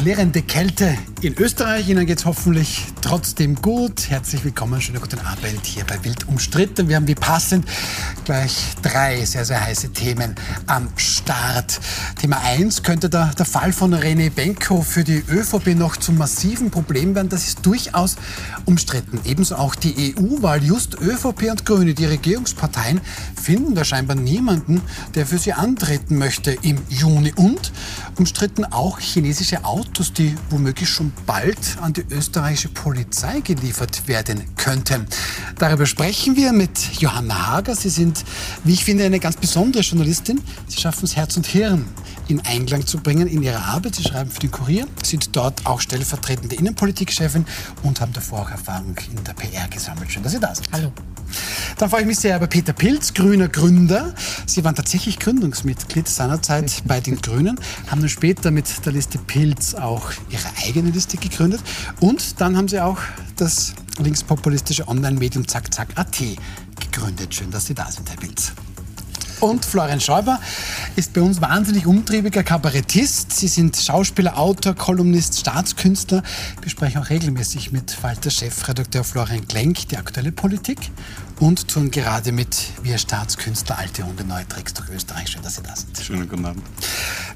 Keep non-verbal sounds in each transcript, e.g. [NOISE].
klirrende Kälte in Österreich. Ihnen geht es hoffentlich trotzdem gut. Herzlich willkommen, schönen guten Abend hier bei Wild umstritten. Wir haben wie passend gleich drei sehr, sehr heiße Themen am Start. Thema 1 könnte der, der Fall von René Benko für die ÖVP noch zum massiven Problem werden. Das ist durchaus umstritten. Ebenso auch die EU-Wahl. Just ÖVP und Grüne, die Regierungsparteien, finden da scheinbar niemanden, der für sie antreten möchte im Juni. Und umstritten auch chinesische Autos, die womöglich schon bald an die österreichische Polizei geliefert werden könnten. Darüber sprechen wir mit Johanna Hager. Sie sind, wie ich finde, eine ganz besondere Journalistin. Sie schaffen es Herz und Hirn in Einklang zu bringen in ihrer Arbeit. Sie schreiben für den Kurier, sind dort auch stellvertretende Innenpolitikchefin und haben davor auch Erfahrung in der PR gesammelt. Schön, dass Sie da sind. Hallo. Dann freue ich mich sehr über Peter Pilz, grüner Gründer. Sie waren tatsächlich Gründungsmitglied seinerzeit bei den Grünen, haben dann später mit der Liste Pilz auch ihre eigene Liste gegründet und dann haben sie auch das linkspopulistische Online-Medium Zack Zack AT gegründet. Schön, dass Sie da sind, Herr Pilz. Und Florian Schäuber ist bei uns wahnsinnig umtriebiger Kabarettist. Sie sind Schauspieler, Autor, Kolumnist, Staatskünstler. Wir sprechen auch regelmäßig mit Walter Chefredakteur Florian Klenk die aktuelle Politik und tun gerade mit Wir Staatskünstler alte Hunde neue Tricks durch Österreich. Schön, dass Sie da sind. Schönen guten Abend.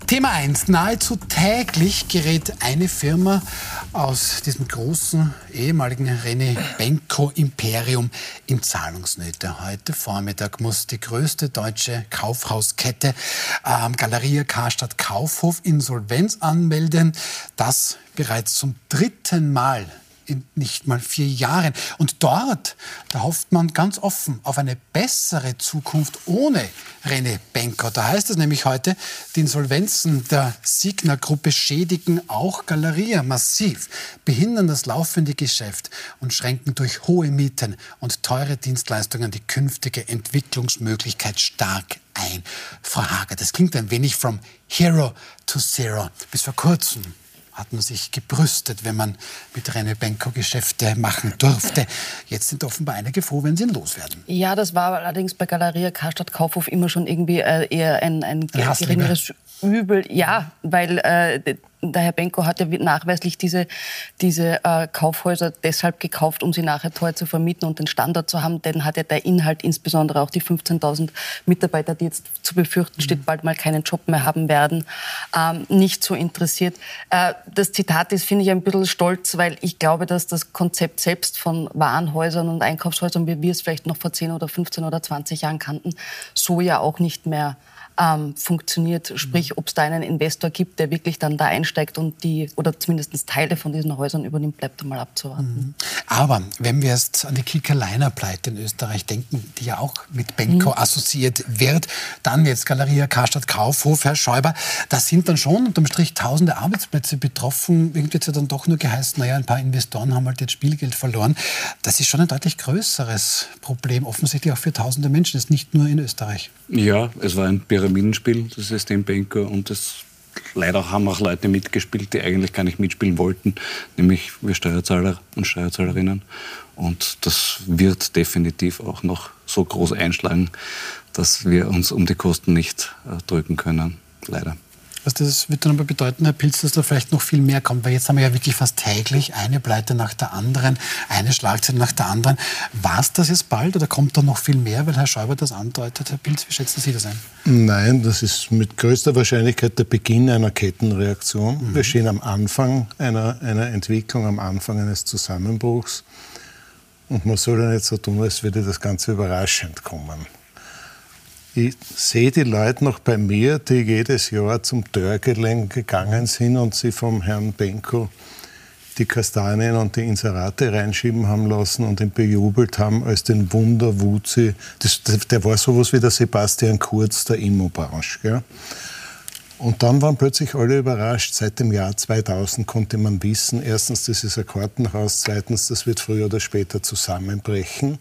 Thema 1. Nahezu täglich gerät eine Firma aus diesem großen ehemaligen René Benko Imperium in Zahlungsnöte. Heute Vormittag muss die größte deutsche Kaufhauskette ähm, Galeria Karstadt Kaufhof Insolvenz anmelden. Das bereits zum dritten Mal in nicht mal vier Jahren. Und dort, da hofft man ganz offen auf eine bessere Zukunft ohne René Benko. Da heißt es nämlich heute, die Insolvenzen der Signa-Gruppe schädigen auch Galeria massiv, behindern das laufende Geschäft und schränken durch hohe Mieten und teure Dienstleistungen die künftige Entwicklungsmöglichkeit stark ein. Frau Hager, das klingt ein wenig from hero to zero. Bis vor kurzem hat man sich gebrüstet, wenn man mit René Benko Geschäfte machen durfte. Jetzt sind offenbar einige froh, wenn sie ihn loswerden. Ja, das war allerdings bei Galeria Karstadt Kaufhof immer schon irgendwie äh, eher ein, ein geringeres Übel. Ja, weil äh, der Herr Benko hat ja nachweislich diese, diese äh, Kaufhäuser deshalb gekauft, um sie nachher teuer zu vermieten und den Standard zu haben. Denn hat ja der Inhalt, insbesondere auch die 15.000 Mitarbeiter, die jetzt zu befürchten steht, mhm. bald mal keinen Job mehr haben werden, ähm, nicht so interessiert. Äh, das Zitat ist, finde ich, ein bisschen stolz, weil ich glaube, dass das Konzept selbst von Warenhäusern und Einkaufshäusern, wie wir es vielleicht noch vor 10 oder 15 oder 20 Jahren kannten, so ja auch nicht mehr ähm, funktioniert. Sprich, ob es da einen Investor gibt, der wirklich dann da einsteigt und die oder zumindest Teile von diesen Häusern übernimmt, bleibt einmal abzuwarten. Mhm. Aber wenn wir jetzt an die Kickerleiner-Pleite in Österreich denken, die ja auch mit Benko mhm. assoziiert wird, dann jetzt Galeria Karstadt Kaufhof, Herr Schäuber, da sind dann schon unterm Strich tausende Arbeitsplätze betroffen. Irgendwie hat es ja dann doch nur geheißen, naja, ein paar Investoren haben halt jetzt Spielgeld verloren. Das ist schon ein deutlich größeres Problem, offensichtlich auch für tausende Menschen, das ist nicht nur in Österreich. Ja, es war ein Pyramidenspiel, das System Banker, und das leider haben auch Leute mitgespielt, die eigentlich gar nicht mitspielen wollten, nämlich wir Steuerzahler und Steuerzahlerinnen. Und das wird definitiv auch noch so groß einschlagen, dass wir uns um die Kosten nicht äh, drücken können, leider. Also das wird dann aber bedeuten, Herr Pilz, dass da vielleicht noch viel mehr kommt, weil jetzt haben wir ja wirklich fast täglich eine Pleite nach der anderen, eine Schlagzeile nach der anderen. War es das jetzt bald oder kommt da noch viel mehr, weil Herr Schäuber das andeutet? Herr Pilz, wie schätzen Sie das ein? Nein, das ist mit größter Wahrscheinlichkeit der Beginn einer Kettenreaktion. Mhm. Wir stehen am Anfang einer, einer Entwicklung, am Anfang eines Zusammenbruchs. Und man soll ja nicht so tun, als würde das Ganze überraschend kommen. Ich sehe die Leute noch bei mir, die jedes Jahr zum Dörrgelände gegangen sind und sie vom Herrn Benko die Kastanien und die Inserate reinschieben haben lassen und ihn bejubelt haben als den Wunderwuzi. Der war sowas wie der Sebastian Kurz der Immobranche. Und dann waren plötzlich alle überrascht. Seit dem Jahr 2000 konnte man wissen, erstens, das ist ein Kartenhaus, zweitens, das wird früher oder später zusammenbrechen,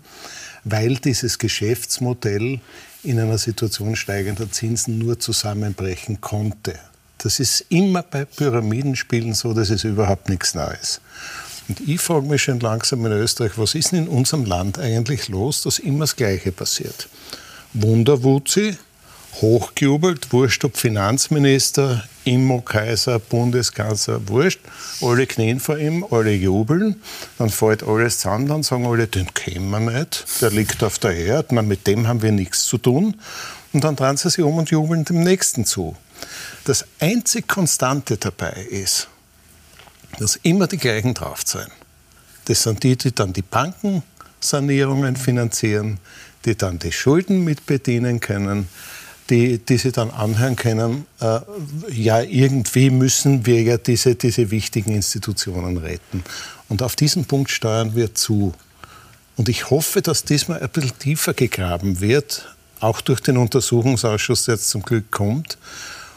weil dieses Geschäftsmodell in einer Situation steigender Zinsen nur zusammenbrechen konnte. Das ist immer bei Pyramidenspielen so, das ist überhaupt nichts Neues. Und ich frage mich schon langsam in Österreich, was ist denn in unserem Land eigentlich los, dass immer das Gleiche passiert? Wunderwuzi hochgejubelt, wurscht ob Finanzminister, Immo-Kaiser, Bundeskanzler, wurscht. Alle knien vor ihm, alle jubeln. Dann fällt alles zusammen, dann sagen alle, den kennen wir nicht, der liegt auf der Erde, mit dem haben wir nichts zu tun. Und dann drehen sie sich um und jubeln dem Nächsten zu. Das einzig Konstante dabei ist, dass immer die gleichen drauf sein. Das sind die, die dann die Bankensanierungen finanzieren, die dann die Schulden mit bedienen können, die, die sie dann anhören können, äh, ja, irgendwie müssen wir ja diese, diese wichtigen Institutionen retten. Und auf diesen Punkt steuern wir zu. Und ich hoffe, dass diesmal ein bisschen tiefer gegraben wird, auch durch den Untersuchungsausschuss, der jetzt zum Glück kommt.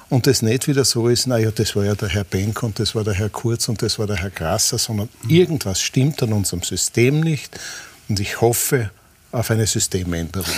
Und es nicht wieder so ist, naja, das war ja der Herr Benk und das war der Herr Kurz und das war der Herr Grasser, sondern irgendwas stimmt an unserem System nicht. Und ich hoffe, auf eine Systemänderung.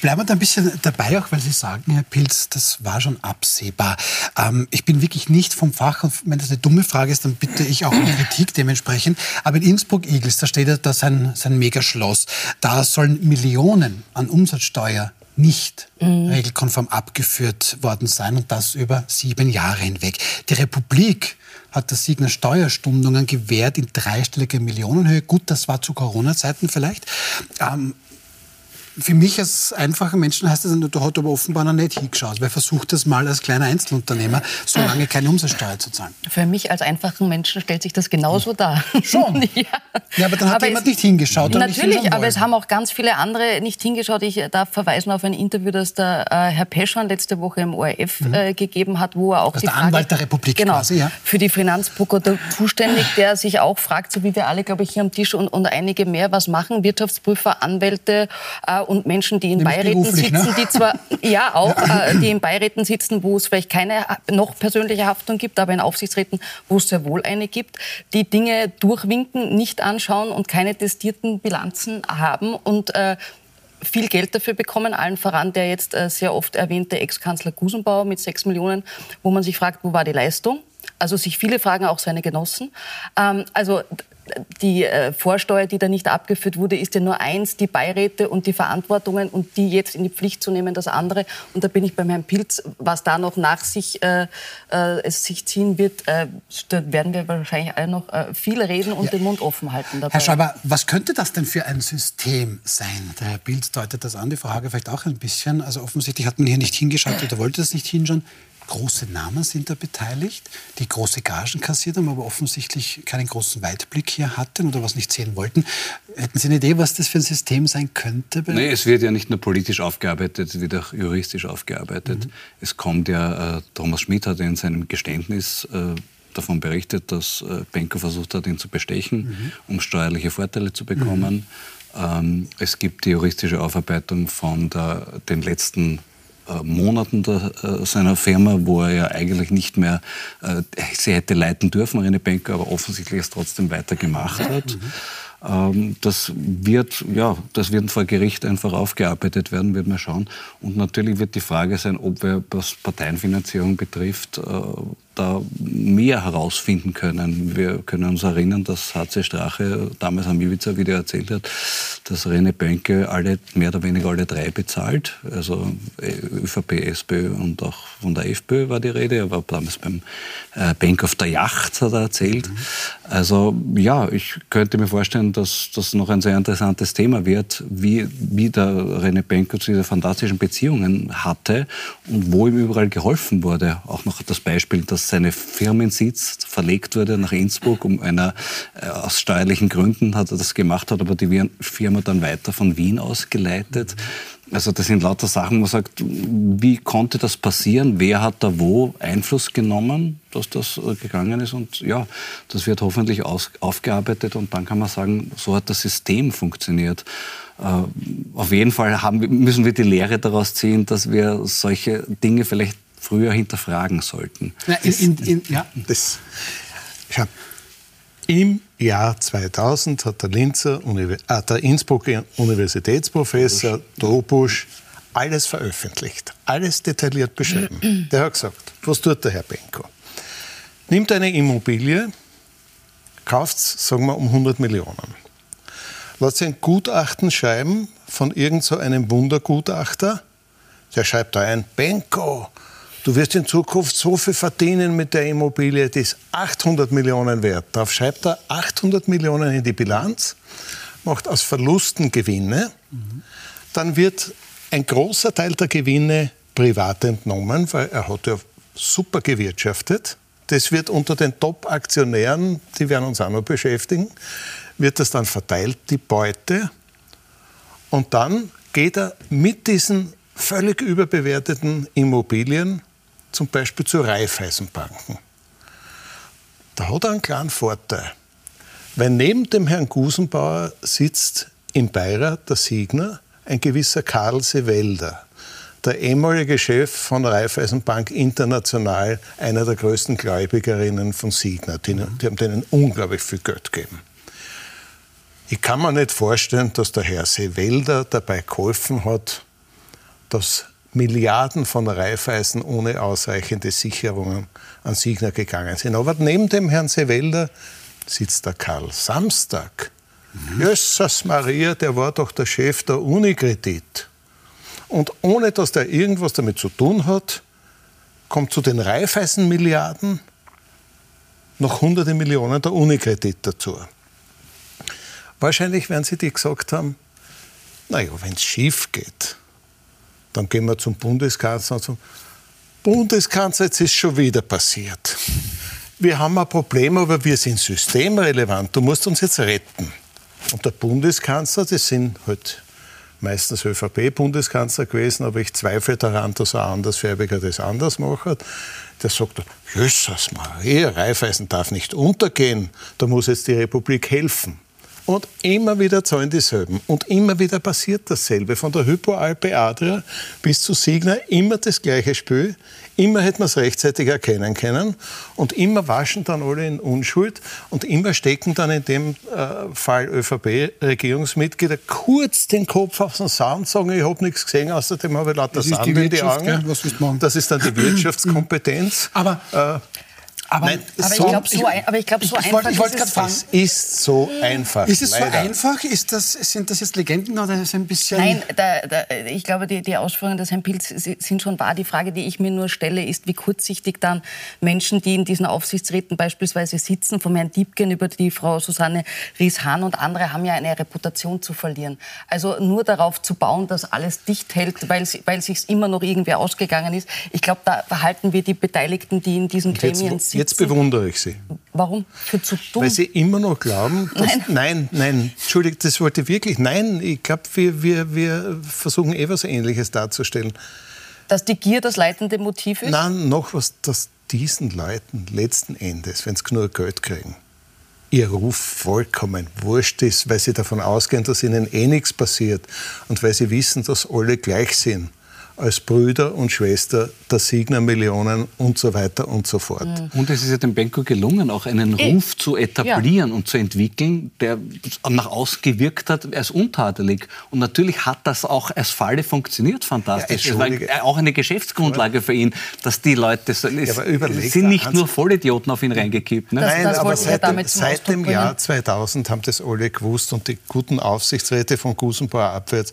Bleiben wir da ein bisschen dabei, auch weil Sie sagen, Herr Pilz, das war schon absehbar. Ähm, ich bin wirklich nicht vom Fach und wenn das eine dumme Frage ist, dann bitte ich auch um [CLEARS THROAT] Kritik dementsprechend. Aber in Innsbruck-Igels, da steht ja da sein, sein Megaschloss. Da sollen Millionen an Umsatzsteuer nicht mhm. regelkonform abgeführt worden sein und das über sieben Jahre hinweg. Die Republik hat der Signer Steuerstundungen gewährt in dreistelliger Millionenhöhe. Gut, das war zu Corona-Zeiten vielleicht. Ähm, für mich als einfacher Menschen heißt das, du hast aber offenbar noch nicht hingeschaut. Wer versucht das mal als kleiner Einzelunternehmer, so lange keine Umsatzsteuer zu zahlen? Für mich als einfachen Menschen stellt sich das genauso dar. Schon? [LAUGHS] ja. ja. aber dann hat aber jemand nicht hingeschaut. Natürlich, aber es haben auch ganz viele andere nicht hingeschaut. Ich darf verweisen auf ein Interview, das der äh, Herr Peschan letzte Woche im ORF mhm. äh, gegeben hat, wo er auch das die der Frage, Anwalt der Republik genau, quasi, ja. für die Finanzprokuratur zuständig, der sich auch fragt, so wie wir alle, glaube ich, hier am Tisch und, und einige mehr, was machen Wirtschaftsprüfer, Anwälte äh, und Menschen, die in Beiräten ne? sitzen, ne? die zwar [LAUGHS] ja auch, ja. Äh, die in Beiräten sitzen, wo es vielleicht keine noch persönliche Haftung gibt, aber in Aufsichtsräten, wo es sehr wohl eine gibt, die Dinge durchwinken, nicht anschauen und keine testierten Bilanzen haben und äh, viel Geld dafür bekommen, allen voran der jetzt äh, sehr oft erwähnte Ex-Kanzler Gusenbauer mit sechs Millionen, wo man sich fragt, wo war die Leistung? Also sich viele fragen, auch seine Genossen. Ähm, also die äh, Vorsteuer, die da nicht abgeführt wurde, ist ja nur eins, die Beiräte und die Verantwortungen und die jetzt in die Pflicht zu nehmen, das andere. Und da bin ich beim Herrn Pilz, was da noch nach sich, äh, äh, es sich ziehen wird, äh, da werden wir wahrscheinlich alle noch viel reden und ja. den Mund offen halten. Dabei. Herr Schäuber, was könnte das denn für ein System sein? Der Herr Pilz deutet das an, die Frage vielleicht auch ein bisschen. Also offensichtlich hat man hier nicht hingeschaut oder wollte das nicht hinschauen große Namen sind da beteiligt, die große Gagen kassiert haben, aber offensichtlich keinen großen Weitblick hier hatten oder was nicht sehen wollten. Hätten Sie eine Idee, was das für ein System sein könnte? Nee, es wird ja nicht nur politisch aufgearbeitet, es wird auch juristisch aufgearbeitet. Mhm. Es kommt ja, äh, Thomas Schmidt hat in seinem Geständnis äh, davon berichtet, dass äh, Benko versucht hat, ihn zu bestechen, mhm. um steuerliche Vorteile zu bekommen. Mhm. Ähm, es gibt die juristische Aufarbeitung von der, den letzten Monaten der, äh, seiner Firma, wo er ja eigentlich nicht mehr äh, sie hätte leiten dürfen, René Benker, aber offensichtlich es trotzdem weitergemacht hat. Mhm. Ähm, das wird, ja, das wird vor Gericht einfach aufgearbeitet werden, wird man schauen. Und natürlich wird die Frage sein, ob wir, was Parteienfinanzierung betrifft, äh, da mehr herausfinden können. Wir können uns erinnern, dass HC Strache damals am Ibiza-Video erzählt hat, dass René Bönke alle, mehr oder weniger alle drei bezahlt. Also äh, ÖVP, SPÖ und auch von der FPÖ war die Rede. Er war damals beim äh, Bank of the Yacht, hat er erzählt. Mhm. Also ja, ich könnte mir vorstellen, dass das noch ein sehr interessantes Thema wird, wie, wie der René Benko zu dieser fantastischen Beziehungen hatte und wo ihm überall geholfen wurde. Auch noch das Beispiel, dass seine Firmensitz verlegt wurde nach Innsbruck, um einer, äh, aus steuerlichen Gründen hat er das gemacht, hat aber die Firma dann weiter von Wien aus geleitet. Also das sind lauter Sachen, wo man sagt, wie konnte das passieren? Wer hat da wo Einfluss genommen, dass das äh, gegangen ist? Und ja, das wird hoffentlich aus, aufgearbeitet und dann kann man sagen, so hat das System funktioniert. Äh, auf jeden Fall haben, müssen wir die Lehre daraus ziehen, dass wir solche Dinge vielleicht früher hinterfragen sollten. Ja, in, in, in, ja. Das, ja. Im Jahr 2000 hat der, Linzer, äh, der Innsbrucker Universitätsprofessor Dobusch alles veröffentlicht, alles detailliert beschrieben. [CLEARS THROAT] Der hat gesagt, was tut der Herr Benko? Nimmt eine Immobilie, kauft es, sagen wir, um 100 Millionen. Sich ein Gutachten schreiben von irgendeinem so Wundergutachter, Der schreibt da ein, Benko, du wirst in Zukunft so viel verdienen mit der Immobilie, die ist 800 Millionen wert. Darauf schreibt er 800 Millionen in die Bilanz, macht aus Verlusten Gewinne. Mhm. Dann wird ein großer Teil der Gewinne privat entnommen, weil er hat ja super gewirtschaftet. Das wird unter den Top-Aktionären, die werden uns auch noch beschäftigen, wird das dann verteilt, die Beute. Und dann geht er mit diesen völlig überbewerteten Immobilien zum Beispiel zu Raiffeisenbanken. Da hat er einen kleinen Vorteil. Weil neben dem Herrn Gusenbauer sitzt im Beirat der Signer ein gewisser Karl Sewelder, der ehemalige Chef von Raiffeisenbank International, einer der größten Gläubigerinnen von Signer. Die, die haben denen unglaublich viel Geld gegeben. Ich kann mir nicht vorstellen, dass der Herr Sewelder dabei geholfen hat, dass Milliarden von Raiffeisen ohne ausreichende Sicherungen an Signer gegangen sind. Aber neben dem Herrn Sewelder sitzt der Karl Samstag. Mhm. Jesus Maria, der war doch der Chef der Unikredit. Und ohne dass der irgendwas damit zu tun hat, kommt zu den Raiffeisen-Milliarden noch hunderte Millionen der Unikredit dazu. Wahrscheinlich werden sie die gesagt haben, naja, wenn es schief geht, dann gehen wir zum Bundeskanzler und sagen, Bundeskanzler, jetzt ist schon wieder passiert. Wir haben ein Problem, aber wir sind systemrelevant. Du musst uns jetzt retten. Und der Bundeskanzler, das sind halt meistens ÖVP-Bundeskanzler gewesen, aber ich zweifle daran, dass ein Andersfärbiger das anders macht. Der sagt, Jesus Maria, Raiffeisen darf nicht untergehen, da muss jetzt die Republik helfen. Und immer wieder zahlen dieselben. Und immer wieder passiert dasselbe. Von der Hypoalpe Adria bis zu Signa immer das gleiche Spiel. Immer hätte man es rechtzeitig erkennen können. Und immer waschen dann alle in Unschuld. Und immer stecken dann in dem äh, Fall ÖVP-Regierungsmitglieder kurz den Kopf auf den Sand sagen, ich habe nichts gesehen, außerdem habe ich lauter Sand in die Augen. Das ist dann die [CLEARS THROAT] Wirtschaftskompetenz. Aber äh, aber, Nein, aber, so, ich glaube, so, ein, aber ich glaub, so ich, einfach ich wollt, ich ist es. ist so einfach. Ist es leider. so einfach? Ist das, sind das jetzt Legenden oder ist es ein bisschen... Nein, da, da, ich glaube, die, die Ausführungen des Herrn Pilz sind schon wahr. Die Frage, die ich mir nur stelle, ist, wie kurzsichtig dann Menschen, die in diesen Aufsichtsräten beispielsweise sitzen, vom Herrn Diebken über die Frau Susanne Ries-Hahn und andere, haben ja eine Reputation zu verlieren. Also nur darauf zu bauen, dass alles dicht hält, weil, weil sich immer noch irgendwie ausgegangen ist. Ich glaube, da verhalten wir die Beteiligten, die in diesen Gremien sitzen, Jetzt bewundere ich Sie. Warum? Für zu dumm? Weil Sie immer noch glauben, [LAUGHS] dass, nein. nein, nein, Entschuldigung, das wollte ich wirklich, nein, ich glaube, wir, wir, wir versuchen eh was Ähnliches darzustellen. Dass die Gier das leitende Motiv ist? Nein, noch was, dass diesen Leuten letzten Endes, wenn sie genug Geld kriegen, ihr Ruf vollkommen wurscht ist, weil sie davon ausgehen, dass ihnen eh nichts passiert und weil sie wissen, dass alle gleich sind als Brüder und Schwester der Signer Millionen und so weiter und so fort. Und es ist ja dem Benko gelungen, auch einen äh, Ruf zu etablieren ja. und zu entwickeln, der nach außen gewirkt hat als untadelig. Und natürlich hat das auch als Falle funktioniert, fantastisch. Ja, es war auch eine Geschäftsgrundlage für ihn, dass die Leute, es, ja, sind nicht nur Vollidioten auf ihn reingekippt. Ne? Nein, das aber seit, dem, seit dem Jahr 2000 haben das alle gewusst und die guten Aufsichtsräte von Gusenbauer abwärts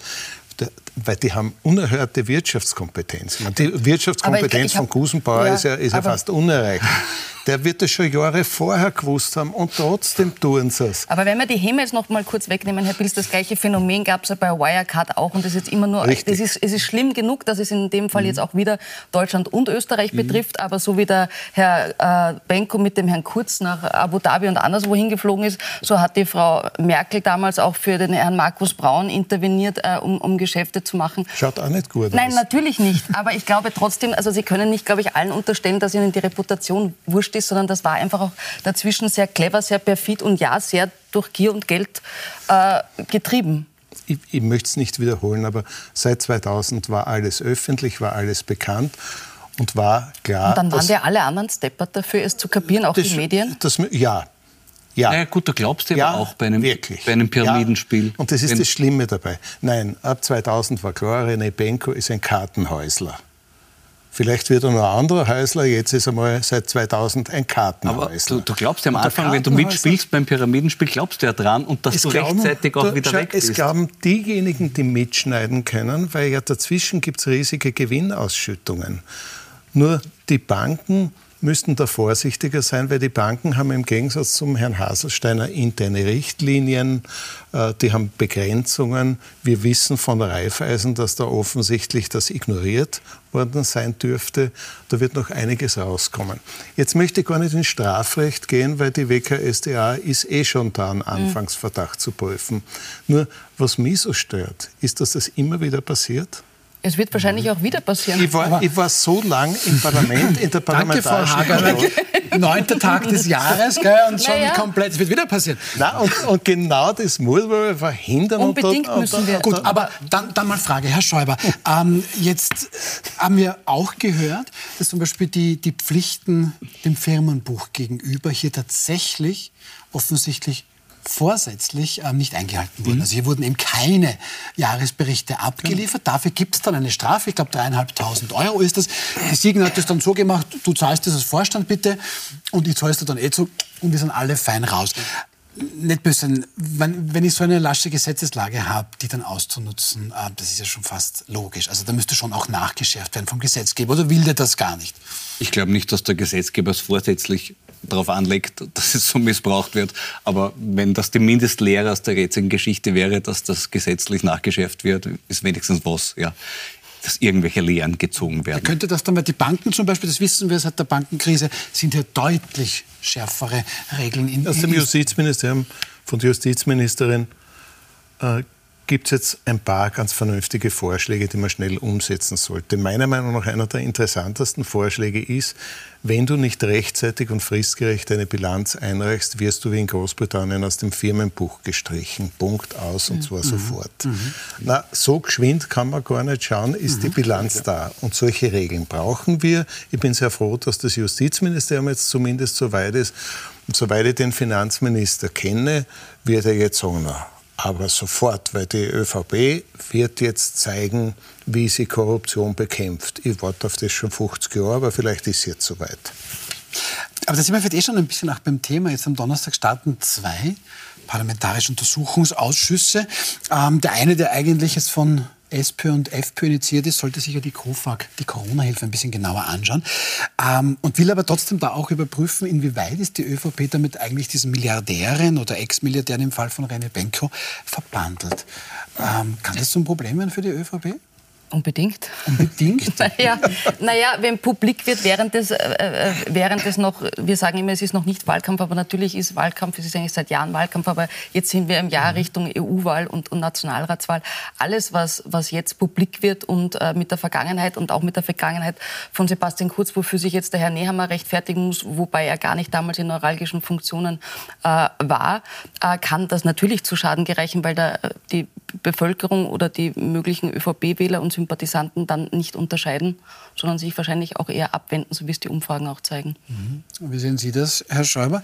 weil die haben unerhörte Wirtschaftskompetenz. Die Wirtschaftskompetenz ich, ich hab, von Gusenbauer ja, ist ja, ist ja fast unerreicht der wird es schon Jahre vorher gewusst haben und trotzdem tun sie es. Aber wenn wir die jetzt noch mal kurz wegnehmen, Herr Pils, das gleiche Phänomen gab es ja bei Wirecard auch und das ist jetzt immer nur, Richtig. das ist, es ist schlimm genug, dass es in dem Fall mhm. jetzt auch wieder Deutschland und Österreich mhm. betrifft, aber so wie der Herr äh, Benko mit dem Herrn Kurz nach Abu Dhabi und anderswo hingeflogen ist, so hat die Frau Merkel damals auch für den Herrn Markus Braun interveniert, äh, um, um Geschäfte zu machen. Schaut auch nicht gut aus. Nein, natürlich nicht, aber ich glaube trotzdem, also Sie können nicht, glaube ich, allen unterstellen, dass Ihnen die Reputation wurscht ist, sondern das war einfach auch dazwischen sehr clever, sehr perfid und ja, sehr durch Gier und Geld äh, getrieben. Ich, ich möchte es nicht wiederholen, aber seit 2000 war alles öffentlich, war alles bekannt und war klar. Und dann waren ja alle anderen steppert dafür, es zu kapieren, auch das, die Medien? Das, ja, ja. Naja, gut, da glaubst du ja, aber auch bei einem, wirklich. bei einem Pyramidenspiel. Ja. Und das ist Wenn das Schlimme dabei. Nein, ab 2000 war klar, René Benko ist ein Kartenhäusler Vielleicht wird er noch ein anderer Häusler, jetzt ist er mal seit 2000 ein Kartenhäusler. Aber du, du glaubst ja am Anfang, wenn du mitspielst beim Pyramidenspiel, glaubst du ja dran und dass es du glauben, rechtzeitig auch wieder schau, weg bist. Es glauben diejenigen, die mitschneiden können, weil ja dazwischen gibt es riesige Gewinnausschüttungen. Nur die Banken müssten da vorsichtiger sein, weil die Banken haben im Gegensatz zum Herrn Haselsteiner interne Richtlinien, äh, die haben Begrenzungen. Wir wissen von Raiffeisen, dass da offensichtlich das ignoriert worden sein dürfte. Da wird noch einiges rauskommen. Jetzt möchte ich gar nicht ins Strafrecht gehen, weil die WKSDA ist eh schon da, einen Anfangsverdacht zu prüfen. Nur, was mich so stört, ist, dass das immer wieder passiert. Es wird wahrscheinlich auch wieder passieren. Ich war, ich war so lang im Parlament, in der Parlamentarischen Danke, Frau Neunter Tag des Jahres gell, und schon naja. komplett, es wird wieder passieren. Na, und, und, genau das muss man verhindern. Unbedingt und, müssen wir. Gut, aber dann, dann mal Frage, Herr Schäuber. Ähm, jetzt haben wir auch gehört, dass zum Beispiel die, die Pflichten dem Firmenbuch gegenüber hier tatsächlich offensichtlich vorsätzlich ähm, nicht eingehalten wurden. Mhm. Also hier wurden eben keine Jahresberichte abgeliefert. Genau. Dafür gibt es dann eine Strafe. Ich glaube, dreieinhalbtausend Euro ist das. Die Siegen hat das dann so gemacht, du zahlst das als Vorstand bitte und ich zahlst du dann eh zu und wir sind alle fein raus nicht böse wenn, wenn ich so eine lasche Gesetzeslage habe, die dann auszunutzen, äh, das ist ja schon fast logisch. Also da müsste schon auch nachgeschärft werden vom Gesetzgeber. Oder will der das gar nicht? Ich glaube nicht, dass der Gesetzgeber es vorsätzlich darauf anlegt, [LAUGHS] dass es so missbraucht wird. Aber wenn das die Mindestlehre aus der jetzigen Geschichte wäre, dass das gesetzlich nachgeschärft wird, ist wenigstens was. Ja dass irgendwelche Lehren gezogen werden. Könnte das dann, weil die Banken zum Beispiel, das wissen wir seit der Bankenkrise, sind ja deutlich schärfere Regeln. In, Aus dem Justizministerium von der Justizministerin äh, gibt es jetzt ein paar ganz vernünftige Vorschläge, die man schnell umsetzen sollte. Meiner Meinung nach einer der interessantesten Vorschläge ist, wenn du nicht rechtzeitig und fristgerecht eine Bilanz einreichst, wirst du wie in Großbritannien aus dem Firmenbuch gestrichen. Punkt aus und zwar mhm. sofort. Mhm. Na, so geschwind kann man gar nicht schauen, ist mhm. die Bilanz da. Und solche Regeln brauchen wir. Ich bin sehr froh, dass das Justizministerium jetzt zumindest so weit ist. Und soweit ich den Finanzminister kenne, wird er jetzt sagen, na, aber sofort, weil die ÖVP wird jetzt zeigen, wie sie Korruption bekämpft. Ich warte auf das schon 50 Jahre, aber vielleicht ist es jetzt soweit. Aber da sind wir vielleicht eh schon ein bisschen auch beim Thema. Jetzt am Donnerstag starten zwei parlamentarische Untersuchungsausschüsse. Ähm, der eine, der eigentlich jetzt von SPÖ und FPÖ initiiert ist, sollte sich ja die KOFAG, die Corona-Hilfe, ein bisschen genauer anschauen. Ähm, und will aber trotzdem da auch überprüfen, inwieweit ist die ÖVP damit eigentlich diesen Milliardären oder Ex-Milliardären im Fall von René Benko verbandelt. Ähm, kann das zum Problem werden für die ÖVP? Unbedingt. Unbedingt? [LAUGHS] naja, naja, wenn publik wird, während des, äh, äh, während des noch, wir sagen immer, es ist noch nicht Wahlkampf, aber natürlich ist Wahlkampf, es ist eigentlich seit Jahren Wahlkampf, aber jetzt sind wir im Jahr mhm. Richtung EU-Wahl und, und, Nationalratswahl. Alles, was, was jetzt publik wird und äh, mit der Vergangenheit und auch mit der Vergangenheit von Sebastian Kurz, wofür sich jetzt der Herr Nehammer rechtfertigen muss, wobei er gar nicht damals in neuralgischen Funktionen äh, war, äh, kann das natürlich zu Schaden gereichen, weil da äh, die Bevölkerung oder die möglichen ÖVP-Wähler und Sympathisanten dann nicht unterscheiden, sondern sich wahrscheinlich auch eher abwenden, so wie es die Umfragen auch zeigen. Mhm. Wie sehen Sie das, Herr Schäuber?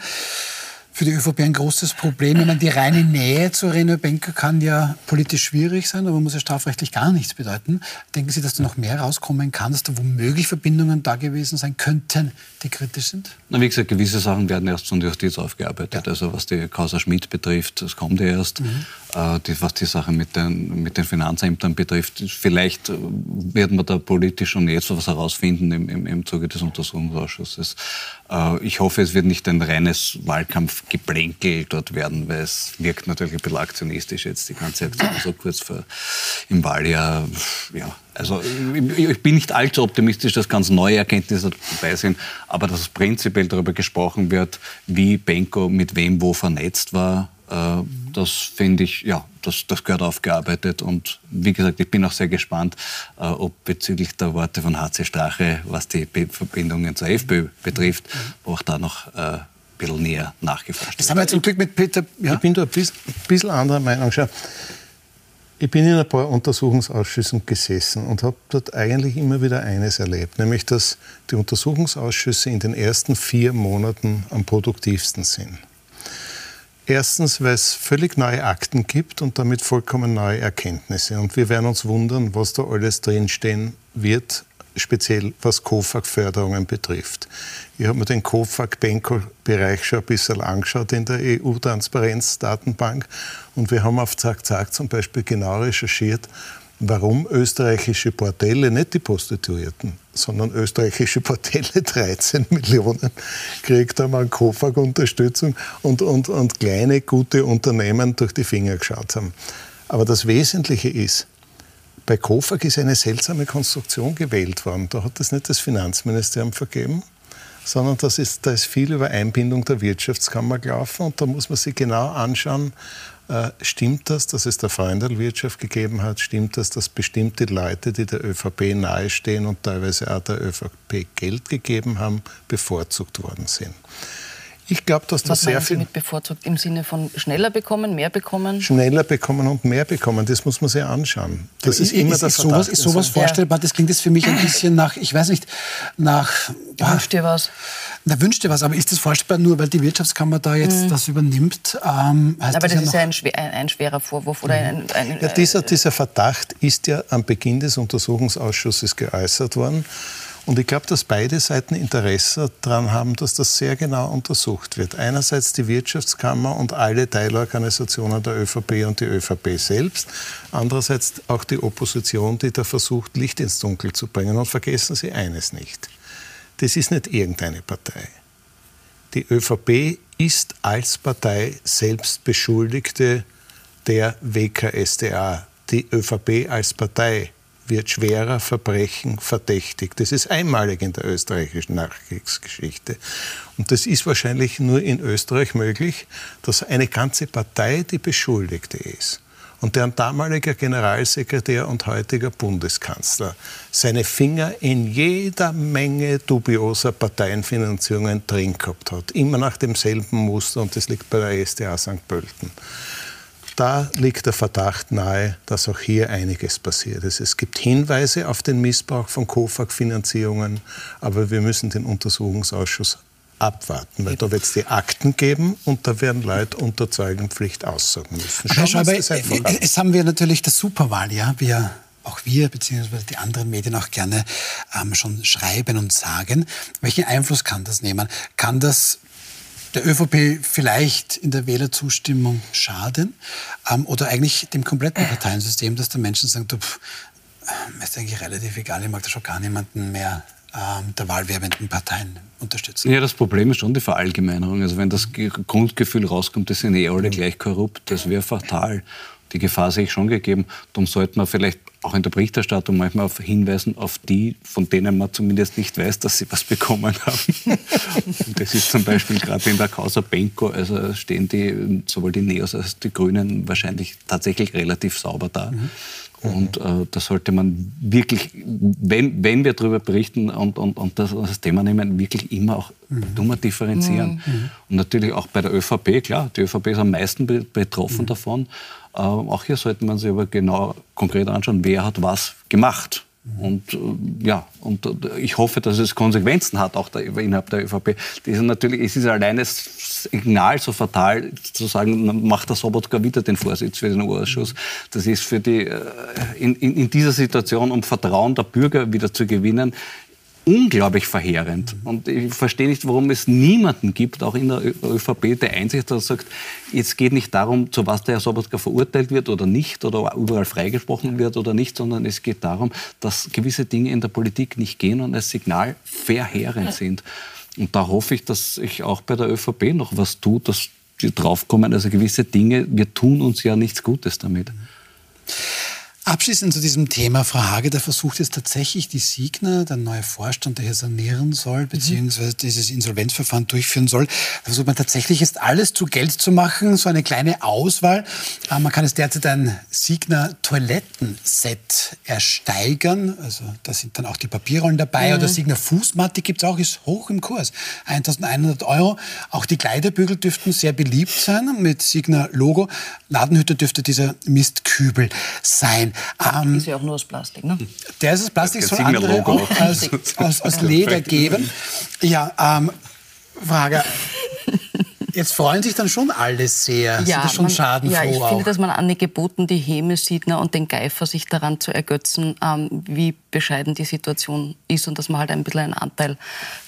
für die ÖVP ein großes Problem. Ich meine, die reine Nähe zu Reno Benker kann ja politisch schwierig sein, aber muss ja strafrechtlich gar nichts bedeuten. Denken Sie, dass da noch mehr rauskommen kann, dass da womöglich Verbindungen da gewesen sein könnten, die kritisch sind? Na, wie gesagt, gewisse Sachen werden erst von der Justiz aufgearbeitet. Ja. Also was die Causa Schmidt betrifft, das kommt ja erst. Mhm. Äh, die, was die Sache mit den, mit den Finanzämtern betrifft, vielleicht wird man da politisch schon jetzt was herausfinden im, im, im Zuge des Untersuchungsausschusses. Äh, ich hoffe, es wird nicht ein reines Wahlkampfgeplänkel dort werden, weil es wirkt natürlich ein bisschen aktionistisch jetzt, die ganze Aktion so kurz vor im Wahljahr. Ja, also ich bin nicht allzu optimistisch, dass ganz neue Erkenntnisse dabei sind, aber dass prinzipiell darüber gesprochen wird, wie Benko mit wem wo vernetzt war, äh, das finde ich, ja, das, das gehört aufgearbeitet. Und wie gesagt, ich bin auch sehr gespannt, äh, ob bezüglich der Worte von HC Strache, was die Verbindungen zur FPÖ betrifft, auch da noch äh, ein bisschen näher nachgeforscht wird. Das haben wir zum Glück mit Peter. Ja? Ich bin da ein bisschen, bisschen anderer Meinung. Schau, ich bin in ein paar Untersuchungsausschüssen gesessen und habe dort eigentlich immer wieder eines erlebt, nämlich dass die Untersuchungsausschüsse in den ersten vier Monaten am produktivsten sind. Erstens, weil es völlig neue Akten gibt und damit vollkommen neue Erkenntnisse. Und wir werden uns wundern, was da alles drinstehen wird speziell was KOFAG-Förderungen betrifft. Ich habe mir den KOFAG-Benko-Bereich schon ein bisschen angeschaut in der EU-Transparenz-Datenbank und wir haben auf Zack Zack zum Beispiel genau recherchiert, warum österreichische Bordelle, nicht die Prostituierten, sondern österreichische Bordelle [LAUGHS] 13 Millionen gekriegt haben an KOFAG-Unterstützung und, und, und kleine, gute Unternehmen durch die Finger geschaut haben. Aber das Wesentliche ist, bei KOFAG ist eine seltsame Konstruktion gewählt worden. Da hat das nicht das Finanzministerium vergeben, sondern das ist, da ist viel über Einbindung der Wirtschaftskammer gelaufen. Und da muss man sich genau anschauen, äh, stimmt das, dass es der Freundelwirtschaft gegeben hat? Stimmt das, dass bestimmte Leute, die der ÖVP nahestehen und teilweise auch der ÖVP Geld gegeben haben, bevorzugt worden sind? Ich glaube, dass das Was sehr viel. Sie mit bevorzugt im Sinne von schneller bekommen, mehr bekommen? Schneller bekommen und mehr bekommen, das muss man sich anschauen. Das ist, ist immer ist, das sowas, Ist sowas vorstellbar? Das klingt jetzt für mich ein bisschen nach, ich weiß nicht, nach. Wünscht dir was? Na, wünscht dir was, aber ist das vorstellbar nur, weil die Wirtschaftskammer da jetzt mhm. das übernimmt? Ähm, aber das, das ja ist ja ein, schwer, ein, ein, schwerer Vorwurf. Oder ein, ein, ja, dieser, dieser Verdacht ist ja am Beginn des Untersuchungsausschusses geäußert worden. Und ich glaube, dass beide Seiten Interesse daran haben, dass das sehr genau untersucht wird. Einerseits die Wirtschaftskammer und alle Teilorganisationen der ÖVP und die ÖVP selbst. Andererseits auch die Opposition, die da versucht, Licht ins Dunkel zu bringen. Und vergessen Sie eines nicht. Das ist nicht irgendeine Partei. Die ÖVP ist als Partei selbst Beschuldigte der WKSDA. Die ÖVP als Partei wird schwerer Verbrechen verdächtigt. Das ist einmalig in der österreichischen Nachkriegsgeschichte. Und das ist wahrscheinlich nur in Österreich möglich, dass eine ganze Partei die Beschuldigte ist und deren damaliger Generalsekretär und heutiger Bundeskanzler seine Finger in jeder Menge dubioser Parteienfinanzierungen drin gehabt hat. Immer nach demselben Muster und das liegt bei der SDA St. Pölten da liegt der Verdacht nahe, dass auch hier einiges passiert ist. Es gibt Hinweise auf den Missbrauch von KOFAG-Finanzierungen, aber wir müssen den Untersuchungsausschuss abwarten, weil da wird es die Akten geben und da werden Leute unter Zeugenpflicht aussagen müssen. Herr Schreiber, es haben wir natürlich das Superwahljahr. Wir auch wir beziehungsweise die anderen Medien auch gerne ähm, schon schreiben und sagen. Welchen Einfluss kann das nehmen? Kann das der ÖVP vielleicht in der Wählerzustimmung schaden ähm, oder eigentlich dem kompletten Parteiensystem, dass der Menschen sagen, du, pff, mir ist eigentlich relativ egal, ich mag da schon gar niemanden mehr ähm, der wahlwerbenden Parteien unterstützen. Ja, das Problem ist schon die Verallgemeinerung. Also wenn das Grundgefühl rauskommt, das sind eh alle gleich korrupt, das wäre fatal. Die Gefahr sehe ich schon gegeben. Darum sollte man vielleicht auch in der Berichterstattung manchmal auf hinweisen auf die, von denen man zumindest nicht weiß, dass sie was [LAUGHS] bekommen haben. Und das ist zum Beispiel gerade in der Causa Benko, also stehen die, sowohl die Neos als die Grünen wahrscheinlich tatsächlich relativ sauber da. Mhm. Und äh, da sollte man wirklich, wenn, wenn wir darüber berichten und, und, und das, das Thema nehmen, wirklich immer auch mhm. dummer differenzieren. Mhm. Und natürlich auch bei der ÖVP, klar, die ÖVP ist am meisten betroffen mhm. davon. Äh, auch hier sollte man sich aber genau konkret anschauen, wer hat was gemacht. Und äh, ja, und äh, ich hoffe, dass es Konsequenzen hat, auch der, innerhalb der ÖVP. Das ist natürlich, es ist allein das Signal so fatal, zu sagen, macht der Sobotka wieder den Vorsitz für den Ausschuss. Das ist für die, in, in, in dieser Situation, um Vertrauen der Bürger wieder zu gewinnen, unglaublich verheerend. Und ich verstehe nicht, warum es niemanden gibt, auch in der ÖVP, der Einsicht hat, sagt, jetzt geht nicht darum, zu was der Herr Sobotka verurteilt wird oder nicht, oder überall freigesprochen wird oder nicht, sondern es geht darum, dass gewisse Dinge in der Politik nicht gehen und als Signal verheerend sind. Und da hoffe ich, dass sich auch bei der ÖVP noch was tut, dass wir draufkommen, also gewisse Dinge, wir tun uns ja nichts Gutes damit. Abschließend zu diesem Thema, Frau Hage, da versucht jetzt tatsächlich die Signer, der neue Vorstand, der hier sanieren soll, beziehungsweise dieses Insolvenzverfahren durchführen soll, da versucht man tatsächlich jetzt alles zu Geld zu machen, so eine kleine Auswahl. Äh, man kann es derzeit ein Signer Toilettenset ersteigern, also da sind dann auch die Papierrollen dabei, mhm. oder Signer Fußmatte gibt es auch, ist hoch im Kurs, 1100 Euro. Auch die Kleiderbügel dürften sehr beliebt sein mit Signer Logo. Ladenhüter dürfte dieser Mistkübel sein. Ähm, ist ja auch nur aus Plastik, ne? Der ist aus Plastik, soll andere auch aus, aus, aus [LAUGHS] Leder geben. Ja, ähm, Frage. Jetzt freuen sich dann schon alle sehr. Ja, Sind schon man, schadenfroh Ja, ich auch. finde, dass man an Geboten die Häme sieht ne, und den Geifer sich daran zu ergötzen, ähm, wie bescheiden die Situation ist und dass man halt ein bisschen einen Anteil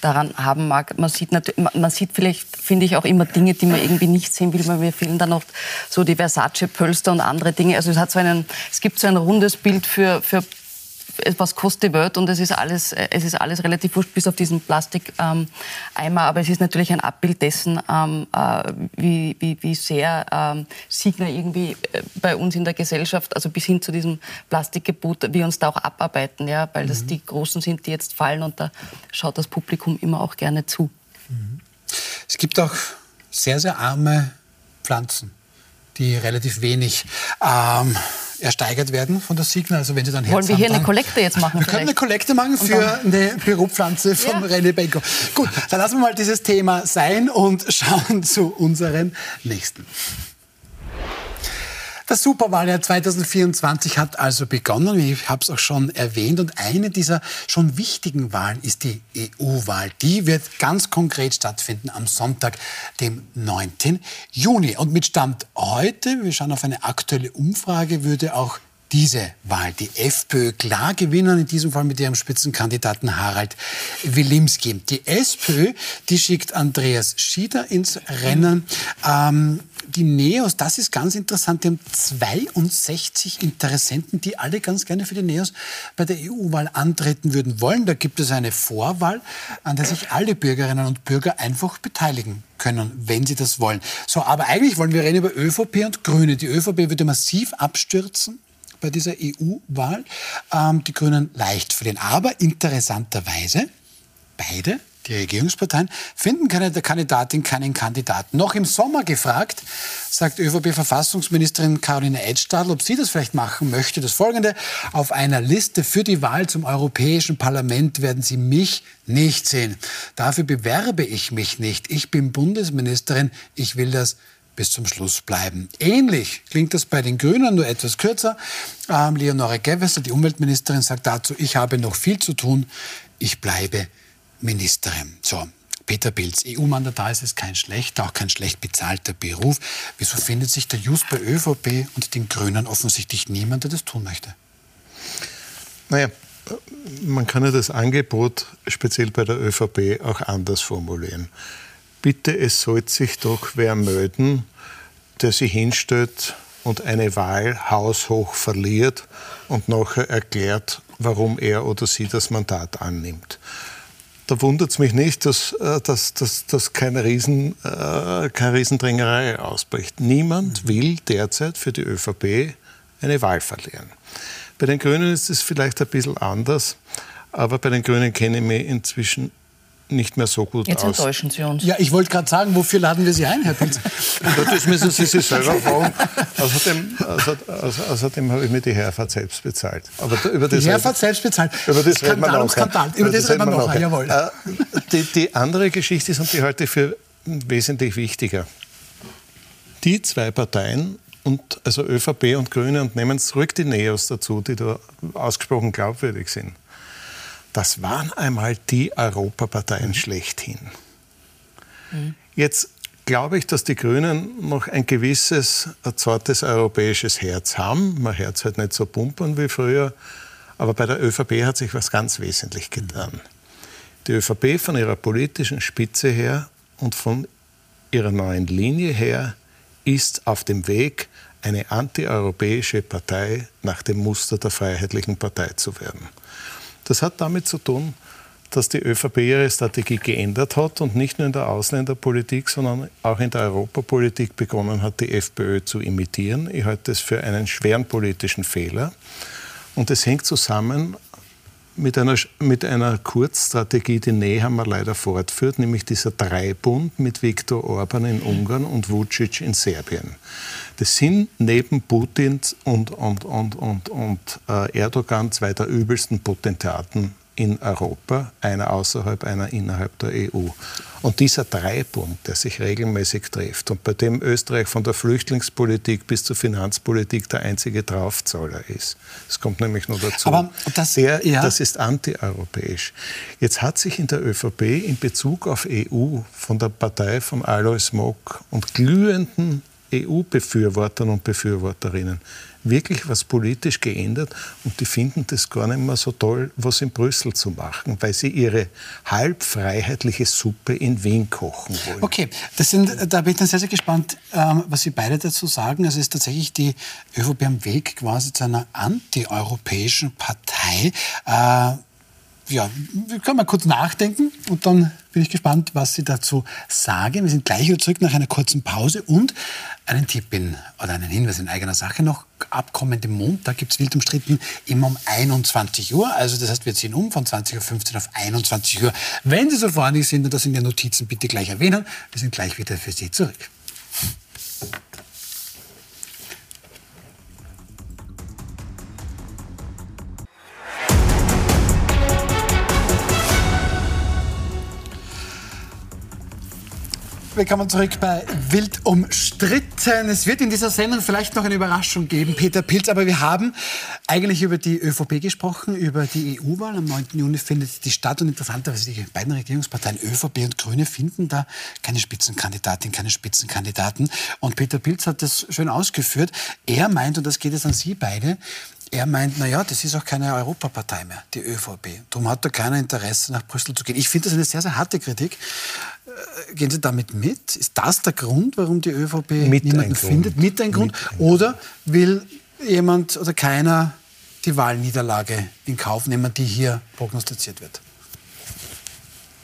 daran haben mag. Man sieht, man sieht vielleicht, finde ich, auch immer Dinge, die man irgendwie nicht sehen will, weil mir fehlen dann oft so die Versace-Pölster und andere Dinge. Also es, hat so einen, es gibt so ein rundes Bild für, für was kostet die Welt und es ist alles, es ist alles relativ wurscht, bis auf diesen Plastikeimer. Ähm, aber es ist natürlich ein Abbild dessen, ähm, äh, wie, wie, wie sehr ähm, Signer irgendwie äh, bei uns in der Gesellschaft, also bis hin zu diesem Plastikgebot, wir uns da auch abarbeiten, ja, weil das mhm. die Großen sind, die jetzt fallen und da schaut das Publikum immer auch gerne zu. Mhm. Es gibt auch sehr, sehr arme Pflanzen, die relativ wenig ähm, ersteigert werden von der Signal. Also wenn Sie dann Wollen wir hier eine Kollekte jetzt machen? Wir können eine Kollekte machen für eine Büropflanze von ja. René Benko. Gut, dann lassen wir mal dieses Thema sein und [LAUGHS] schauen zu unseren nächsten. Das Superwahljahr 2024 hat also begonnen. Ich habe es auch schon erwähnt. Und eine dieser schon wichtigen Wahlen ist die EU-Wahl. Die wird ganz konkret stattfinden am Sonntag, dem 9. Juni. Und mit Stand heute, wir schauen auf eine aktuelle Umfrage, würde auch diese Wahl die FPÖ klar gewinnen, in diesem Fall mit ihrem Spitzenkandidaten Harald Wilimski. Die SPÖ, die schickt Andreas Schieder ins Rennen. Ähm, die Neos, das ist ganz interessant, die haben 62 Interessenten, die alle ganz gerne für die Neos bei der EU-Wahl antreten würden wollen. Da gibt es eine Vorwahl, an der sich alle Bürgerinnen und Bürger einfach beteiligen können, wenn sie das wollen. So, aber eigentlich wollen wir reden über ÖVP und Grüne. Die ÖVP würde massiv abstürzen bei dieser EU-Wahl. Ähm, die Grünen leicht verlieren. Aber interessanterweise, beide die Regierungsparteien finden keine Kandidatin, keinen Kandidaten. Noch im Sommer gefragt, sagt ÖVP-Verfassungsministerin Caroline Edstadl, ob sie das vielleicht machen möchte. Das folgende, auf einer Liste für die Wahl zum Europäischen Parlament werden Sie mich nicht sehen. Dafür bewerbe ich mich nicht. Ich bin Bundesministerin. Ich will das bis zum Schluss bleiben. Ähnlich klingt das bei den Grünen, nur etwas kürzer. Ähm, Leonore Gewessler, die Umweltministerin, sagt dazu, ich habe noch viel zu tun, ich bleibe Ministerin. So, Peter Pilz, EU-Mandatar ist es kein schlechter, auch kein schlecht bezahlter Beruf. Wieso findet sich der Just bei ÖVP und den Grünen offensichtlich niemand, der das tun möchte? Naja, man kann ja das Angebot speziell bei der ÖVP auch anders formulieren bitte, es sollte sich doch wer melden, der sich hinstellt und eine Wahl haushoch verliert und nachher erklärt, warum er oder sie das Mandat annimmt. Da wundert es mich nicht, dass, äh, dass, dass, dass keine, Riesen, äh, keine Riesendrängerei ausbricht. Niemand will derzeit für die ÖVP eine Wahl verlieren. Bei den Grünen ist es vielleicht ein bisschen anders, aber bei den Grünen kenne ich mich inzwischen nicht mehr so gut Jetzt aus. Jetzt enttäuschen Sie uns. Ja, ich wollte gerade sagen, wofür laden wir Sie ein, Herr Pilz? [LAUGHS] das müssen Sie sich selber fragen. Außerdem, außerdem, außerdem habe ich mir die Herfahrt selbst bezahlt. Aber über das die Herfahrt selbst bezahlt? Über das reden wir noch. Skandal. Über das, das reden wir noch, jawohl. Äh, die, die andere Geschichte ist, und die halte ich für wesentlich wichtiger. Die zwei Parteien, und also ÖVP und Grüne, und nehmen zurück die Neos dazu, die da ausgesprochen glaubwürdig sind das waren einmal die Europaparteien mhm. schlechthin. Mhm. Jetzt glaube ich, dass die Grünen noch ein gewisses, ein zartes europäisches Herz haben. Man Herz halt nicht so pumpern wie früher. Aber bei der ÖVP hat sich was ganz wesentlich getan. Die ÖVP von ihrer politischen Spitze her und von ihrer neuen Linie her ist auf dem Weg, eine antieuropäische Partei nach dem Muster der Freiheitlichen Partei zu werden. Das hat damit zu tun, dass die ÖVP ihre Strategie geändert hat und nicht nur in der Ausländerpolitik, sondern auch in der Europapolitik begonnen hat, die FPÖ zu imitieren. Ich halte das für einen schweren politischen Fehler. Und es hängt zusammen mit einer, mit einer Kurzstrategie, die Nehammer leider fortführt, nämlich dieser Dreibund mit Viktor Orban in Ungarn und Vucic in Serbien. Das sind neben Putin und, und, und, und, und äh, Erdogan zwei der übelsten Potentaten in Europa, einer außerhalb, einer innerhalb der EU. Und dieser Dreibund, der sich regelmäßig trifft und bei dem Österreich von der Flüchtlingspolitik bis zur Finanzpolitik der einzige Draufzahler ist, das kommt nämlich nur dazu, Aber das, der, ja. das ist antieuropäisch. Jetzt hat sich in der ÖVP in Bezug auf EU von der Partei von Alois Mock und glühenden EU-Befürwortern und Befürworterinnen wirklich was politisch geändert und die finden das gar nicht mehr so toll, was in Brüssel zu machen, weil sie ihre halbfreiheitliche Suppe in Wien kochen wollen. Okay, das sind, da bin ich dann sehr, sehr gespannt, ähm, was Sie beide dazu sagen. Also ist tatsächlich die ÖVP am Weg quasi zu einer antieuropäischen Partei. Ja, wir können mal kurz nachdenken und dann bin ich gespannt, was Sie dazu sagen. Wir sind gleich wieder zurück nach einer kurzen Pause und einen Tipp in, oder einen Hinweis in eigener Sache noch. Ab kommendem Montag gibt es wild umstritten immer um 21 Uhr. Also das heißt, wir ziehen um von 20.15 Uhr auf 21 Uhr. Wenn Sie so freundlich sind und das in den Notizen bitte gleich erwähnen, wir sind gleich wieder für Sie zurück. Willkommen zurück bei Wild umstritten. Es wird in dieser Sendung vielleicht noch eine Überraschung geben, Peter Pilz, aber wir haben eigentlich über die ÖVP gesprochen, über die EU-Wahl. Am 9. Juni findet die statt und interessanterweise die beiden Regierungsparteien ÖVP und Grüne finden da keine Spitzenkandidatin, keine Spitzenkandidaten. Und Peter Pilz hat das schön ausgeführt. Er meint, und das geht jetzt an Sie beide, er meint, naja, das ist auch keine Europapartei mehr, die ÖVP. Darum hat er keiner Interesse, nach Brüssel zu gehen. Ich finde das eine sehr, sehr harte Kritik. Äh, gehen Sie damit mit? Ist das der Grund, warum die ÖVP mit niemanden findet? Mit ein Grund? Mit Oder will jemand oder keiner die Wahlniederlage in Kauf nehmen, die hier prognostiziert wird?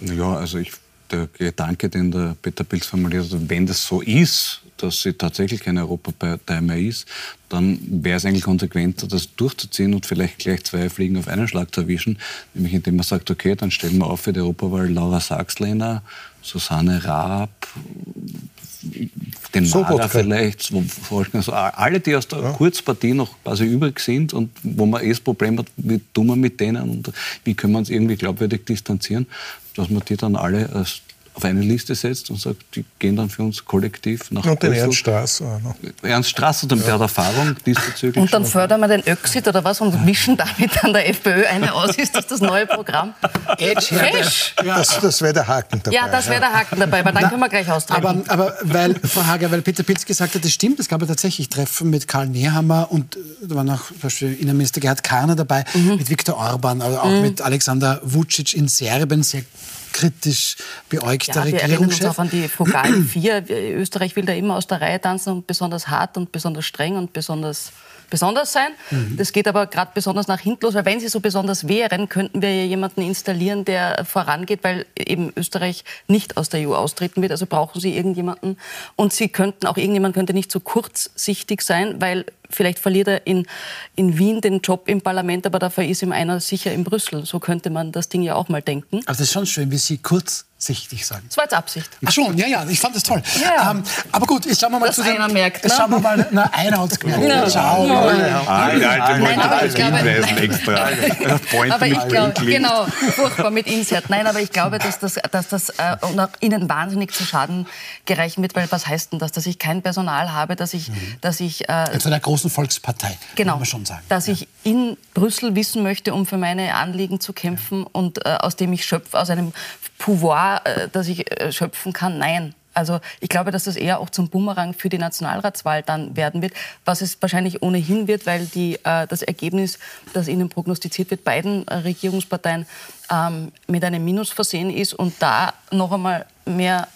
Ja, also ich, der Gedanke, den der Peter Pilz formuliert hat, wenn das so ist, dass sie tatsächlich keine Europapartei mehr ist, dann wäre es eigentlich konsequenter, das durchzuziehen und vielleicht gleich zwei Fliegen auf einen Schlag zu erwischen. Nämlich indem man sagt, okay, dann stellen wir auf für die Europawahl Laura Sachslehner, Susanne Raab, den Mager vielleicht, also alle, die aus der ja. Kurzpartie noch quasi übrig sind und wo man eh das Problem hat, wie tun wir mit denen und wie können wir uns irgendwie glaubwürdig distanzieren, dass man die dann alle als auf eine Liste setzt und sagt, die gehen dann für uns kollektiv nach Und den Ernst Strasser. Ernst Strasser, der ja. hat Erfahrung diesbezüglich. Und dann fördern wir den Öxit oder was und wischen damit an der FPÖ eine aus. Ist das das neue Programm? Edge, ja, das, das wäre der Haken dabei. Ja, das wäre der Haken dabei, weil dann Na, können wir gleich austreten. Aber, aber weil, Frau Hager, weil Peter Pilz gesagt hat, das stimmt, es gab ja tatsächlich Treffen mit Karl Nehammer und äh, da war noch zum Beispiel Innenminister Gerhard Kahner dabei, mhm. mit Viktor Orban, also auch mhm. mit Alexander Vucic in Serbien, sehr kritisch beäugter ja, wir Regierungschef. Wir erinnern uns auch an die Frugalen Vier. Österreich will da immer aus der Reihe tanzen und besonders hart und besonders streng und besonders besonders sein. Mhm. Das geht aber gerade besonders nach hinten los, weil wenn sie so besonders wären, könnten wir ja jemanden installieren, der vorangeht, weil eben Österreich nicht aus der EU austreten wird. Also brauchen sie irgendjemanden. Und sie könnten auch irgendjemand könnte nicht so kurzsichtig sein, weil vielleicht verliert er in, in Wien den Job im Parlament, aber dafür ist ihm einer sicher in Brüssel. So könnte man das Ding ja auch mal denken. Also das ist schon schön, wie Sie kurzsichtig sagen. Das war jetzt Absicht. Ach schon, ja, ja, ich fand das toll. Ja. Ähm, aber gut, jetzt schauen wir mal das zu den... Einer merkt, ne? Schauen wir mal, na, einer hat es gemerkt. No. Schau. Ja, ja. Nein, aber ich glaube... [LAUGHS] aber ich glaube, genau, furchtbar mit Insert. Nein, aber ich glaube, dass das, dass das äh, Ihnen wahnsinnig zu Schaden gereichen wird, weil was heißt denn das, dass ich kein Personal habe, dass ich... Mhm. Dass ich äh, zu einer großen Volkspartei, genau, kann man schon sagen. Dass ja. ich in Brüssel wissen möchte, um für meine Anliegen zu kämpfen ja. und äh, aus dem ich schöpfe, aus einem Pouvoir, äh, das ich äh, schöpfen kann, nein. Also ich glaube, dass das eher auch zum Bumerang für die Nationalratswahl dann werden wird, was es wahrscheinlich ohnehin wird, weil die, äh, das Ergebnis, das Ihnen prognostiziert wird, beiden äh, Regierungsparteien ähm, mit einem Minus versehen ist und da noch einmal mehr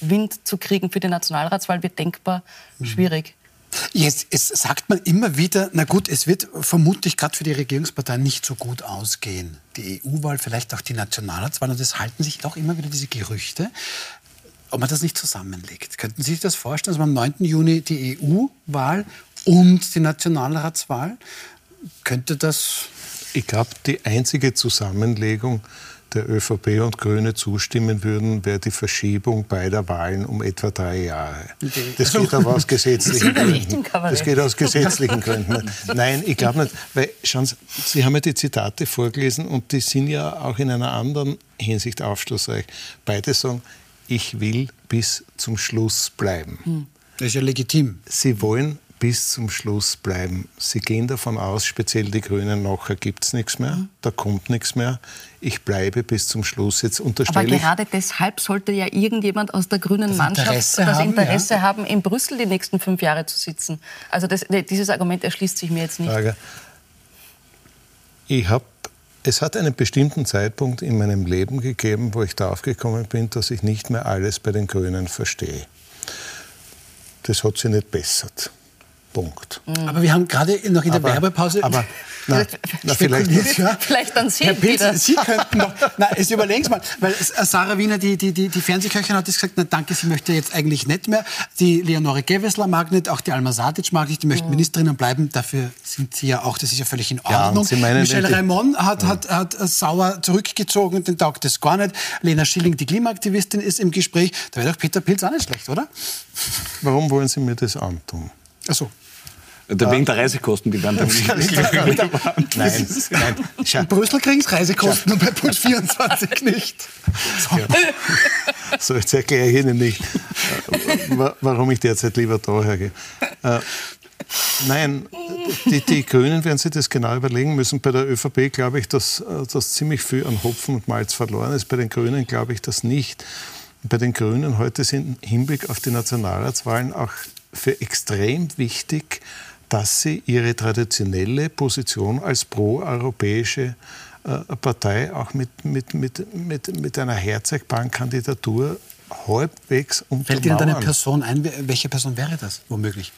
Wind zu kriegen für die Nationalratswahl wird denkbar mhm. schwierig. Jetzt, es sagt man immer wieder, na gut, es wird vermutlich gerade für die Regierungsparteien nicht so gut ausgehen. Die EU-Wahl, vielleicht auch die Nationalratswahl. Und es halten sich doch immer wieder diese Gerüchte, ob man das nicht zusammenlegt. Könnten Sie sich das vorstellen, dass man am 9. Juni die EU-Wahl und die Nationalratswahl, könnte das... Ich glaube, die einzige Zusammenlegung, der ÖVP und Grüne zustimmen würden, wäre die Verschiebung beider Wahlen um etwa drei Jahre. Das geht aber aus gesetzlichen Gründen. Das geht aus gesetzlichen Gründen. [LAUGHS] Nein, ich glaube nicht, weil schauen Sie, Sie haben ja die Zitate vorgelesen und die sind ja auch in einer anderen Hinsicht aufschlussreich. Beide sagen, ich will bis zum Schluss bleiben. Hm. Das ist ja legitim. Sie wollen bis zum Schluss bleiben. Sie gehen davon aus, speziell die Grünen, nachher gibt es nichts mehr, da kommt nichts mehr. Ich bleibe bis zum Schluss. Jetzt unterstelle Aber gerade deshalb sollte ja irgendjemand aus der grünen das Mannschaft Interesse das haben, Interesse ja. haben, in Brüssel die nächsten fünf Jahre zu sitzen. Also das, dieses Argument erschließt sich mir jetzt nicht. Frage. Ich habe es hat einen bestimmten Zeitpunkt in meinem Leben gegeben, wo ich darauf gekommen bin, dass ich nicht mehr alles bei den Grünen verstehe. Das hat sich nicht bessert. Punkt. Mhm. Aber wir haben gerade noch in der aber, Werbepause. Aber na, [LAUGHS] na, vielleicht, ja. vielleicht dann Sie Herr Pilz, wieder. Sie könnten noch. Na, es überlegen Sie mal, weil Sarah Wiener, die, die, die, die Fernsehköchin, hat gesagt, na danke, sie möchte jetzt eigentlich nicht mehr. Die Leonore Gewessler mag nicht, auch die Alma Sadic mag nicht, die möchten mhm. Ministerinnen bleiben. Dafür sind sie ja auch, das ist ja völlig in Ordnung. Ja, meinen, Michelle Raimond hat, ja. hat, hat sauer zurückgezogen, den taugt das gar nicht. Lena Schilling, die Klimaaktivistin, ist im Gespräch. Da wäre doch Peter Pilz auch nicht schlecht, oder? Warum wollen Sie mir das antun? Ach so. Wegen der Reisekosten, die werden dann [LAUGHS] nicht Nein, nein. In Brüssel kriegen es Reisekosten und bei Puls 24 nicht. [LAUGHS] So. so, jetzt erkläre ich Ihnen nicht, warum ich derzeit lieber daher gehe. Äh, nein, die, die, Grünen werden sich das genau überlegen müssen. Bei der ÖVP glaube ich, dass, dass ziemlich viel an Hopfen und Malz verloren ist. Bei den Grünen glaube ich das nicht. Bei den Grünen heute sind im Hinblick auf die Nationalratswahlen auch für extrem wichtig, dass sie ihre traditionelle Position als pro-europäische äh, Partei auch mit, mit, mit, mit, mit einer Herzogbahnkandidatur halbwegs untermauern. Fällt Ihnen eine Person ein? Welche Person wäre das womöglich?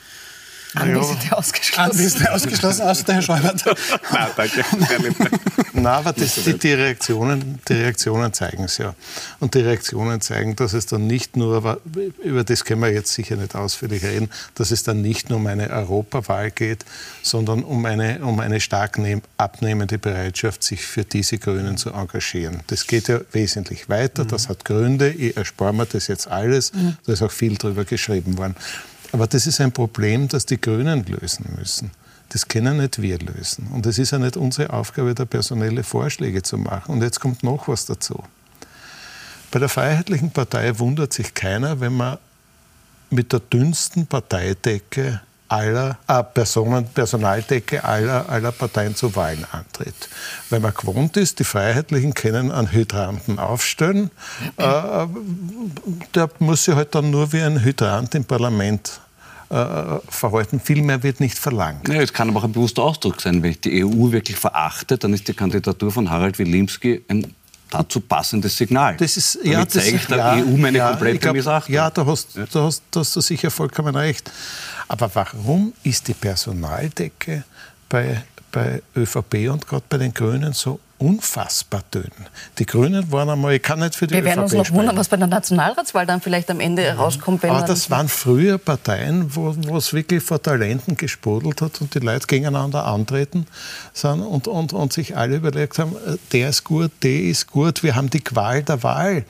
Anwesende ausgeschlossen. Anwesende ausgeschlossen, außer der Herr Schäubert. [LAUGHS] Nein, danke. [LAUGHS] Nein, aber das, die, die, Reaktionen, die Reaktionen zeigen es ja. Und die Reaktionen zeigen, dass es dann nicht nur, über das können wir jetzt sicher nicht ausführlich reden, dass es dann nicht nur um eine Europawahl geht, sondern um eine, um eine stark abnehmende Bereitschaft, sich für diese Grünen zu engagieren. Das geht ja wesentlich weiter, das hat Gründe, ich erspare mir das jetzt alles, mhm. da ist auch viel drüber geschrieben worden. Aber das ist ein Problem, das die Grünen lösen müssen. Das können nicht wir lösen. Und es ist ja nicht unsere Aufgabe, da personelle Vorschläge zu machen. Und jetzt kommt noch was dazu. Bei der Freiheitlichen Partei wundert sich keiner, wenn man mit der dünnsten Parteidecke aller äh, Personen, Personaldecke aller, aller Parteien zu Wahlen antritt. Weil man gewohnt ist, die Freiheitlichen können einen Hydranten aufstellen, äh, der muss sich halt dann nur wie ein Hydrant im Parlament äh, verhalten. Viel mehr wird nicht verlangt. Ja, es kann aber auch ein bewusster Ausdruck sein. Wenn ich die EU wirklich verachte, dann ist die Kandidatur von Harald Wilimski ein dazu passendes Signal. Das ist, ja, das, zeige ich der ja, EU meine ja, komplette glaub, Missachtung. Ja, da hast, ja. Da, hast, da hast du sicher vollkommen recht. Aber warum ist die Personaldecke bei, bei ÖVP und gerade bei den Grünen so unfassbar dünn. Die Grünen waren einmal, ich kann nicht für die Wir werden ÖVP uns noch wundern, was bei der Nationalratswahl dann vielleicht am Ende ja. rauskommt. Aber das waren früher Parteien, wo, wo es wirklich vor Talenten gesprudelt hat und die Leute gegeneinander antreten sind und, und, und sich alle überlegt haben, äh, der ist gut, der ist gut, wir haben die Qual der Wahl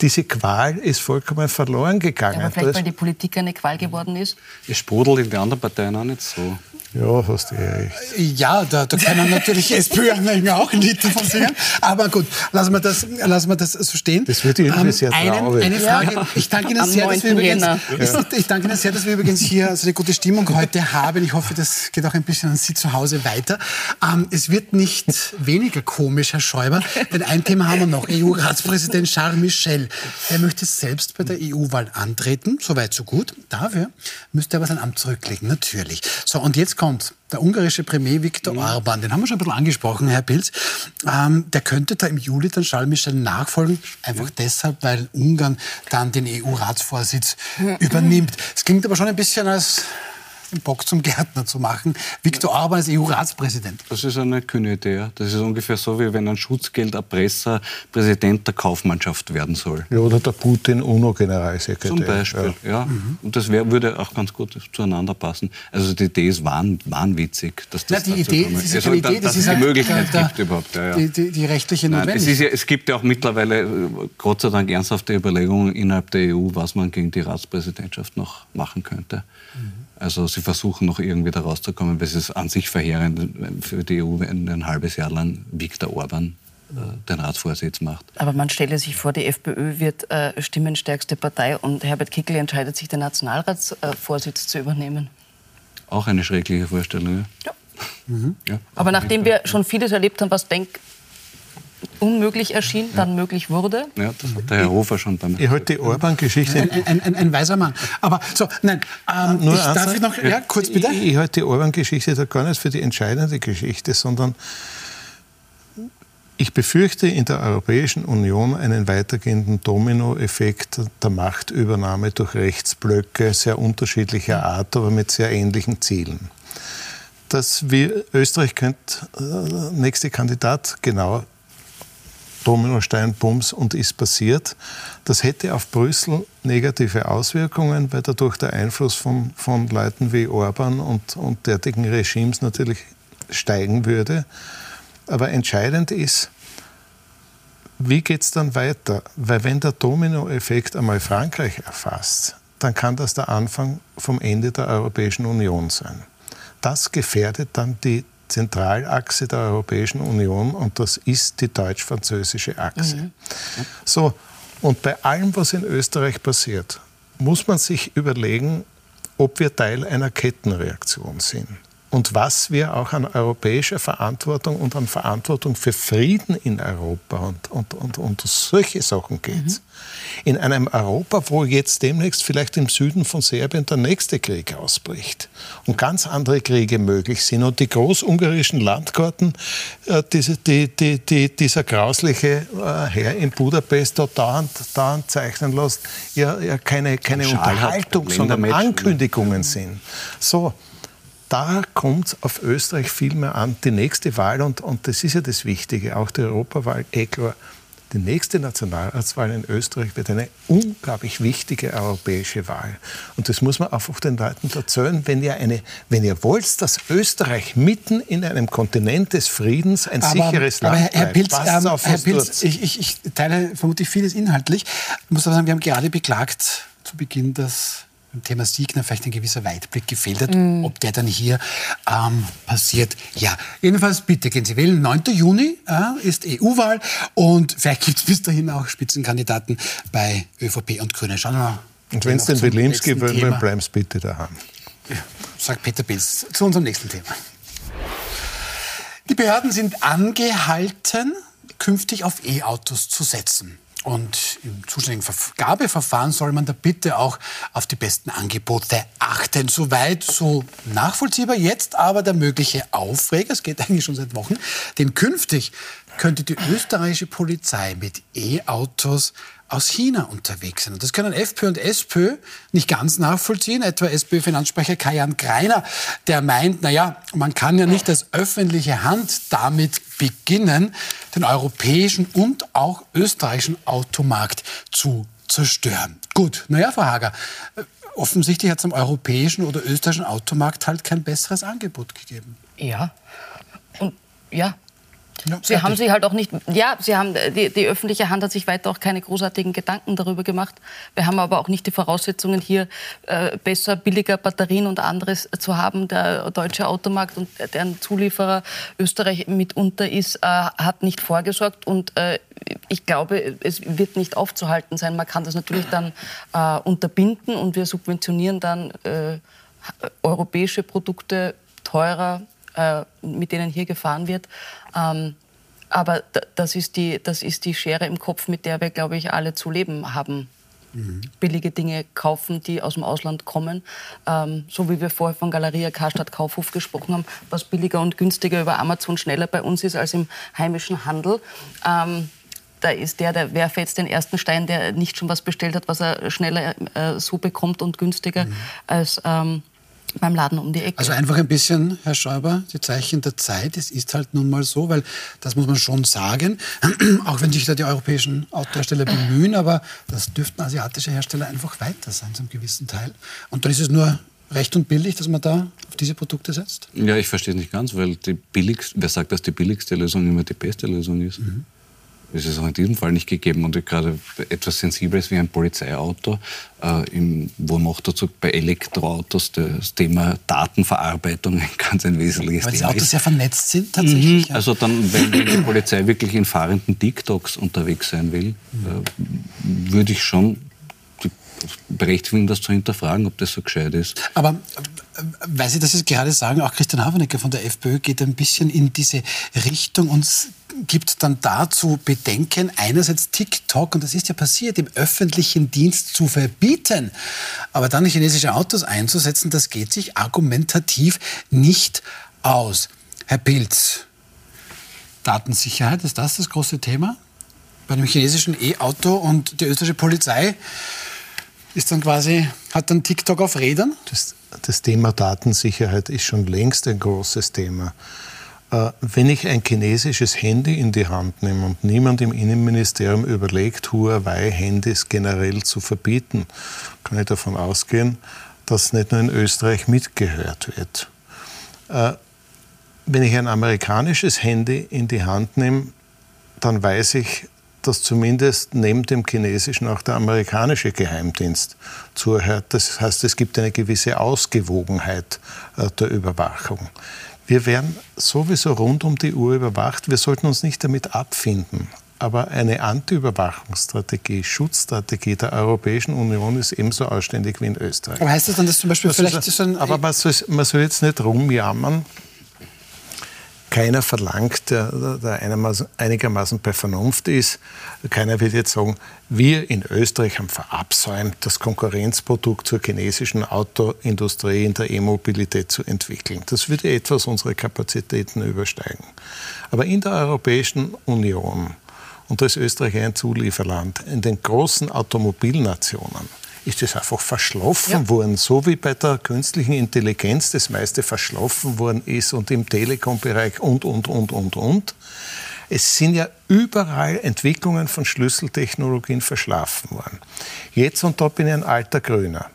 diese Qual ist vollkommen verloren gegangen. Ja, aber vielleicht, weil die Politik eine Qual geworden ist? Es sprudelt in den anderen Parteien auch nicht so. Ja, hast du recht. Ja, da, da können natürlich [LAUGHS] SPÖ-Anhänger [LAUGHS] auch davon singen. Aber gut, lassen wir das, lassen wir das so stehen. Das wird irgendwie ähm, sehr einen, Eine Frage. Ja. Ich, danke Ihnen sehr, dass wir übrigens, ja. [LAUGHS] ich danke Ihnen sehr, dass wir übrigens hier so eine gute Stimmung heute haben. Ich hoffe, das geht auch ein bisschen an Sie zu Hause weiter. Ähm, es wird nicht weniger komisch, Herr Schäuber, denn ein Thema haben wir noch. EU-Ratspräsident Charles Michel. Er möchte selbst bei der EU-Wahl antreten. Soweit, so gut. Dafür müsste er aber sein Amt zurücklegen, natürlich. So, und jetzt kommt der ungarische Premier Viktor mhm. Orban, den haben wir schon ein bisschen angesprochen, Herr Pilz, ähm, der könnte da im Juli dann Charles Michel nachfolgen, einfach mhm. deshalb, weil Ungarn dann den EU-Ratsvorsitz mhm. übernimmt. Es klingt aber schon ein bisschen als den Bock zum Gärtner zu machen. Viktor Orban ist EU-Ratspräsident. Das ist eine kühne Idee. Das ist ungefähr so, wie wenn ein Schutzgelderpresser Präsident der Kaufmannschaft werden soll. Ja, oder der Putin UNO-Generalsekretär. Zum Beispiel, ja. ja. Mhm. Und das wär, würde auch ganz gut zueinander passen. Also die Idee ist wahn, wahnwitzig, dass das Na, die Idee, das ist also, Idee, das dass ist die Möglichkeit der, gibt überhaupt. Ja, ja. Die, die, die, rechtliche Notwendigkeit. Es, ja, es, gibt ja auch mittlerweile, Gott sei Dank, ernsthafte Überlegungen innerhalb der EU, was man gegen die Ratspräsidentschaft noch machen könnte. Mhm. Also sie versuchen noch irgendwie da rauszukommen, weil es ist an sich verheerend für die EU, wenn ein halbes Jahr lang Viktor Orban äh, den Ratsvorsitz macht. Aber man stelle sich vor, die FPÖ wird äh, stimmenstärkste Partei und Herbert Kickl entscheidet sich, den Nationalratsvorsitz zu übernehmen. Auch eine schreckliche Vorstellung. Ja. Mhm. [LAUGHS] ja. Aber nachdem wir schon vieles erlebt haben, was denk unmöglich erschien, ja. dann möglich wurde. Ja, das hat der Herr Hofer schon beim. Ich halte die Orban-Geschichte. Ein, ein, ein, ein, weiser Mann. Aber so, nein, ähm, Nur ich, darf ich noch, ja, kurz bitte? Ich, ich halte die Orban-Geschichte da gar nicht für die entscheidende Geschichte, sondern ich befürchte in der Europäischen Union einen weitergehenden Dominoeffekt der Machtübernahme durch Rechtsblöcke sehr unterschiedlicher Art, aber mit sehr ähnlichen Zielen. Dass wir, Österreich könnte äh, nächste Kandidat genau Dominostein, Bums und ist passiert. Das hätte auf Brüssel negative Auswirkungen, weil dadurch der Einfluss von, von Leuten wie Orban und, und derartigen Regimes natürlich steigen würde. Aber entscheidend ist, wie geht es dann weiter? Weil wenn der Dominoeffekt einmal Frankreich erfasst, dann kann das der Anfang vom Ende der Europäischen Union sein. Das gefährdet dann die Zentralachse der Europäischen Union und das ist die deutsch-französische Achse. Mhm. So, und bei allem, was in Österreich passiert, muss man sich überlegen, ob wir Teil einer Kettenreaktion sind und was wir auch an europäischer Verantwortung und an Verantwortung für Frieden in Europa und, und, und, und solche Sachen geht. Mhm. In einem Europa, wo jetzt demnächst vielleicht im Süden von Serbien der nächste Krieg ausbricht und ganz andere Kriege möglich sind und die großungarischen Landkarten, äh, diese, die, die, die, dieser grausliche äh, Herr in Budapest dort dauernd, dauernd zeichnen lässt, ja, ja keine, keine Unterhaltung, sondern Ankündigungen sind. So, da kommt es auf Österreich viel mehr an. Die nächste Wahl, und, und das ist ja das Wichtige, auch die Europawahl, eh klar, die nächste Nationalratswahl in Österreich wird eine unglaublich wichtige europäische Wahl. Und das muss man einfach den Leuten erzählen. Wenn ihr, eine, wenn ihr wollt, dass Österreich mitten in einem Kontinent des Friedens ein aber, sicheres Land aber Herr, Herr Pilz, ähm, auf, Herr Pilz ich, ich, ich teile vermutlich vieles inhaltlich. Ich muss aber sagen, wir haben gerade beklagt zu Beginn, dass beim Thema Siegner vielleicht ein gewisser Weitblick gefehlt hat, mm. ob der dann hier ähm, passiert. Ja, jedenfalls bitte gehen Sie wählen. 9. Juni äh, ist EU-Wahl und vielleicht gibt es bis dahin auch Spitzenkandidaten bei ÖVP und Grüne. Schauen wir mal. Und wenn es den Wilimski wollen, bleiben Sie bitte daheim. Ja, sagt Peter Pilz. Zu unserem nächsten Thema. Die Behörden sind angehalten, künftig auf E-Autos zu setzen. Und im zuständigen Vergabeverfahren soll man da bitte auch auf die besten Angebote achten. Soweit so nachvollziehbar. Jetzt aber der mögliche Aufreger, es geht eigentlich schon seit Wochen, denn künftig könnte die österreichische Polizei mit E-Autos aus China unterwegs sind. Und das können FPÖ und SPÖ nicht ganz nachvollziehen. Etwa SPÖ-Finanzsprecher Kajan Greiner, der meint, naja, man kann ja nicht als öffentliche Hand damit beginnen, den europäischen und auch österreichischen Automarkt zu zerstören. Gut, naja, Frau Hager, offensichtlich hat es am europäischen oder österreichischen Automarkt halt kein besseres Angebot gegeben. Ja. Und ja, ja, sie haben sich halt auch nicht, ja, sie haben, die, die, öffentliche Hand hat sich weiter auch keine großartigen Gedanken darüber gemacht. Wir haben aber auch nicht die Voraussetzungen, hier äh, besser, billiger Batterien und anderes zu haben. Der deutsche Automarkt und deren Zulieferer Österreich mitunter ist, äh, hat nicht vorgesorgt und äh, ich glaube, es wird nicht aufzuhalten sein. Man kann das natürlich dann äh, unterbinden und wir subventionieren dann äh, europäische Produkte teurer äh, mit denen hier gefahren wird. Ähm, aber das ist, die, das ist die Schere im Kopf, mit der wir, glaube ich, alle zu leben haben. Mhm. Billige Dinge kaufen, die aus dem Ausland kommen. Ähm, so wie wir vorher von Galeria Karstadt Kaufhof gesprochen haben, was billiger und günstiger über Amazon schneller bei uns ist als im heimischen Handel. Ähm, da ist der, der werfe jetzt den ersten Stein, der nicht schon was bestellt hat, was er schneller äh, so bekommt und günstiger mhm. als ähm, beim Laden um die Ecke. Also einfach ein bisschen, Herr Schäuber, die Zeichen der Zeit. Es ist halt nun mal so, weil das muss man schon sagen, [CLEARS THROAT] auch wenn sich da die europäischen Autohersteller bemühen, aber das dürften asiatische Hersteller einfach weiter sein zum gewissen Teil. Und dann ist es nur recht und billig, dass man da auf diese Produkte setzt? Ja, ich verstehe es nicht ganz, weil die billigste, wer sagt, dass die billigste Lösung immer die beste Lösung ist? Mhm. Das ist auch in diesem Fall nicht gegeben. Und gerade etwas Sensibles wie ein Polizeiauto, äh, im, wo noch dazu bei Elektroautos das Thema Datenverarbeitung ein ganz ein wesentliches Weil Thema Weil die Autos sehr vernetzt sind tatsächlich. Mhm. Ja. Also dann, wenn, wenn, die Polizei wirklich in fahrenden TikToks unterwegs sein will, mhm. äh, würde ich schon Berechtigung, das zu hinterfragen, ob das so gescheit ist. Aber äh, weil Sie das jetzt gerade sagen, auch Christian Havenecker von der FPÖ geht ein bisschen in diese Richtung und gibt dann dazu Bedenken, einerseits TikTok, und das ist ja passiert, im öffentlichen Dienst zu verbieten, aber dann chinesische Autos einzusetzen, das geht sich argumentativ nicht aus. Herr Pilz, Datensicherheit, ist das das große Thema? Bei dem chinesischen E-Auto und die österreichische Polizei ist dann quasi, hat dann TikTok auf Rädern? Das, das Thema Datensicherheit ist schon längst ein großes Thema. Äh, wenn ich ein chinesisches Handy in die Hand nehme und niemand im Innenministerium überlegt, Huawei-Handys generell zu verbieten, kann ich davon ausgehen, dass nicht nur in Österreich mitgehört wird. Äh, wenn ich ein amerikanisches Handy in die Hand nehme, dann weiß ich, dass zumindest neben dem chinesischen auch der amerikanische Geheimdienst zuhört. Das heißt, es gibt eine gewisse Ausgewogenheit äh, der Überwachung. Wir werden sowieso rund um die Uhr überwacht. Wir sollten uns nicht damit abfinden. Aber eine Anti-Überwachungsstrategie, Schutzstrategie der Europäischen Union ist ebenso ausständig wie in Österreich. Aber heißt das dann, dass zum Beispiel also vielleicht so ein... Aber man soll, man soll jetzt nicht rumjammern, keiner verlangt, der, der einigermaßen bei Vernunft ist. Keiner wird jetzt sagen, wir in Österreich haben verabsäumt, das Konkurrenzprodukt zur chinesischen Autoindustrie in der E-Mobilität zu entwickeln. Das würde etwas unsere Kapazitäten übersteigen. Aber in der Europäischen Union und als Österreich ein Zulieferland, in den großen Automobilnationen, ist es einfach verschlafen ja. worden, so wie bei der künstlichen Intelligenz das meiste verschlafen worden ist und im Telekom-Bereich und, und, und, und, und. Es sind ja überall Entwicklungen von Schlüsseltechnologien verschlafen worden. Jetzt, und da bin ich ein alter Grüner,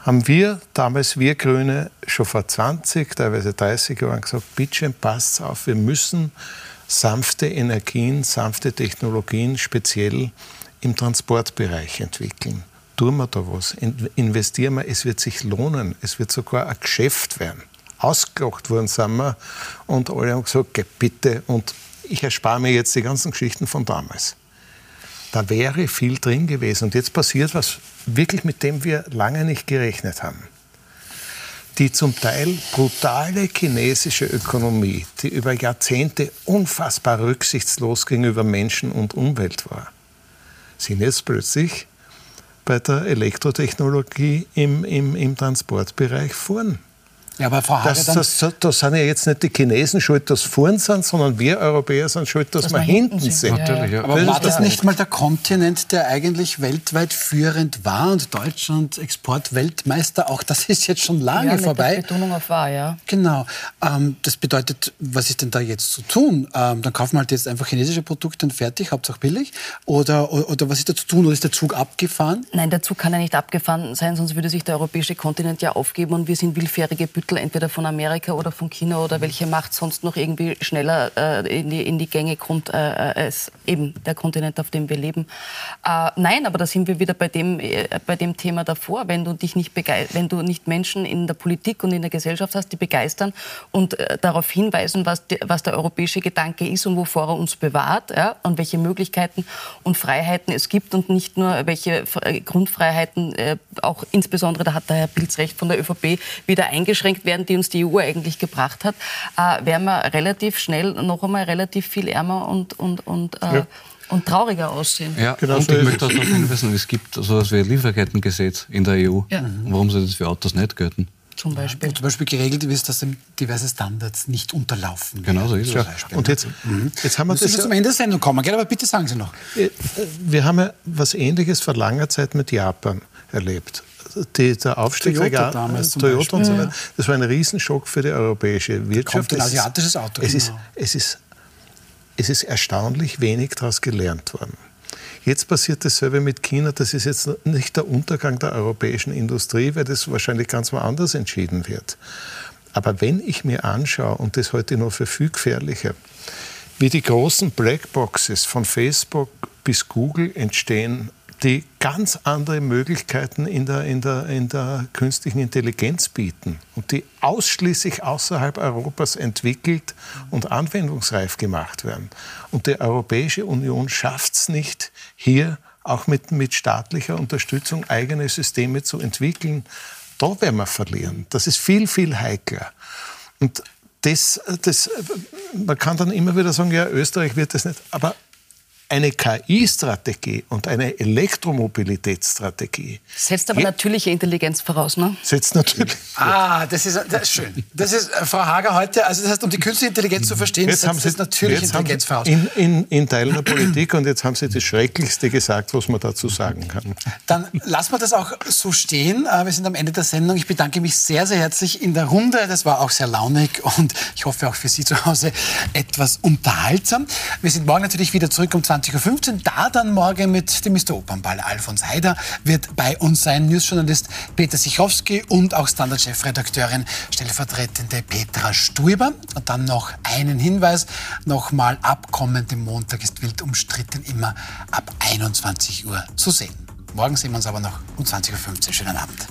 haben wir damals, wir Grüne, schon vor 20, teilweise 30 Jahren gesagt, bitte passt auf, wir müssen sanfte Energien, sanfte Technologien speziell im Transportbereich entwickeln tun wir da was, investieren wir, es wird sich lohnen, es wird sogar ein Geschäft werden. Ausgelacht worden sind wir und alle haben gesagt, geh bitte und ich erspare mir jetzt die ganzen Geschichten von damals. Da wäre viel drin gewesen und jetzt passiert was wirklich, mit dem wir lange nicht gerechnet haben. Die zum Teil brutale chinesische Ökonomie, die über Jahrzehnte unfassbar rücksichtslos gegenüber Menschen und Umwelt war, sind jetzt plötzlich bei der Elektrotechnologie im, im, im Transportbereich vorn. Ja, aber Frau das, das, das sind ja jetzt nicht die Chinesen schuld, dass vorn sind, sondern wir Europäer sind schuld, dass, dass wir hinten sind. sind. Natürlich, ja. Aber war das nicht mal der Kontinent, der eigentlich weltweit führend war und Deutschland Exportweltmeister? Auch das ist jetzt schon lange ja, mit vorbei. Der Betonung auf war, ja. Genau. Ähm, das bedeutet, was ist denn da jetzt zu tun? Ähm, dann kaufen wir halt jetzt einfach chinesische Produkte und fertig, hauptsache billig? Oder, oder, oder, was ist da zu tun? Oder ist der Zug abgefahren? Nein, der Zug kann ja nicht abgefahren sein, sonst würde sich der europäische Kontinent ja aufgeben und wir sind willfährige Büttel Mittel entweder von Amerika oder von China oder welche Macht sonst noch irgendwie schneller äh, in, die, in die Gänge kommt äh, als eben der Kontinent, auf dem wir leben. Äh, nein, aber da sind wir wieder bei dem, äh, bei dem Thema davor. Wenn du, dich nicht wenn du nicht Menschen in der Politik und in der Gesellschaft hast, die begeistern und äh, darauf hinweisen, was, die, was, der europäische Gedanke ist und wovor er uns bewahrt ja, und welche Möglichkeiten und Freiheiten es gibt und nicht nur welche Grundfreiheiten, äh, auch insbesondere, da hat der Herr Pilz recht, von der ÖVP wieder eingeschränkt abgelenkt werden, die uns die EU eigentlich gebracht hat, äh, wären wir relativ schnell noch einmal relativ viel ärmer und, und, und äh, ja und trauriger aussehen. Ja, genau und ich möchte auch darauf hinweisen, es gibt so etwas wie ein Lieferkettengesetz in der EU. Ja. Warum soll das für Autos nicht gelten? Zum Beispiel. Ja, zum Beispiel geregelt ist, dass diverse Standards nicht unterlaufen. Genau so ist es. Ja. Und jetzt, mhm. jetzt haben wir das. zum Ende der Sendung kommen, gell? aber bitte sagen Sie noch. Äh, wir haben ja was Ähnliches vor langer Zeit mit Japan erlebt die, der Aufstieg Toyota der damals Toyota und so weiter, das war ein Riesenschock für die europäische Wirtschaft. kommt ein Es ist- asiatisches Auto, Es ist, genau. es, ist, es ist erstaunlich wenig daraus gelernt worden. Jetzt passiert dasselbe mit China. Das ist jetzt nicht der Untergang der europäischen Industrie, weil das wahrscheinlich ganz woanders entschieden wird. Aber wenn ich mir anschaue, und das heute noch für viel gefährlicher, wie die großen Blackboxes von Facebook bis Google entstehen, die ganz andere Möglichkeiten in der, in, der, in der künstlichen Intelligenz bieten und die ausschließlich außerhalb Europas entwickelt und anwendungsreif gemacht werden. Und die Europäische Union schafft es nicht, hier auch mit, mit staatlicher Unterstützung eigene Systeme zu entwickeln. Da werden wir verlieren. Das ist viel, viel heikler. Und das, das, man kann dann immer wieder sagen, ja, Österreich wird das nicht. Aber eine KI-Strategie und eine Elektromobilitätsstrategie Setzt aber natürliche Intelligenz voraus, ne? setzt natürlich. Ah, das ist, das ist schön. Das ist äh, Frau Hager heute, also das heißt, um die künstliche Intelligenz zu verstehen, Jetzt haben setzt Sie das natürliche jetzt haben Intelligenz Sie voraus. in, in, in Teilen der Politik und jetzt haben Sie das Schrecklichste gesagt, was man dazu sagen kann. Dann lassen wir das auch so stehen. Äh, Wir sind am Ende der Sendung. Ich bedanke mich sehr, sehr herzlich in der Runde. Das war auch sehr launig und ich hoffe auch für Sie zu Hause etwas unterhaltsam. Wir sind morgen natürlich wieder zurück um 20.15 Uhr. Da dann morgen mit dem Mr. Opernball. Alfons Heider wird bei uns sein. Newsjournalist Peter Sichowski und auch Standard-Chefredakteurin stellvertretende Petra Stuiber. Und dann noch einen Hinweis. Nochmal ab kommenden Montag ist wild umstritten immer ab 21 Uhr zu sehen. Morgen sehen wir uns aber noch um 20.15 Uhr. Schönen Abend.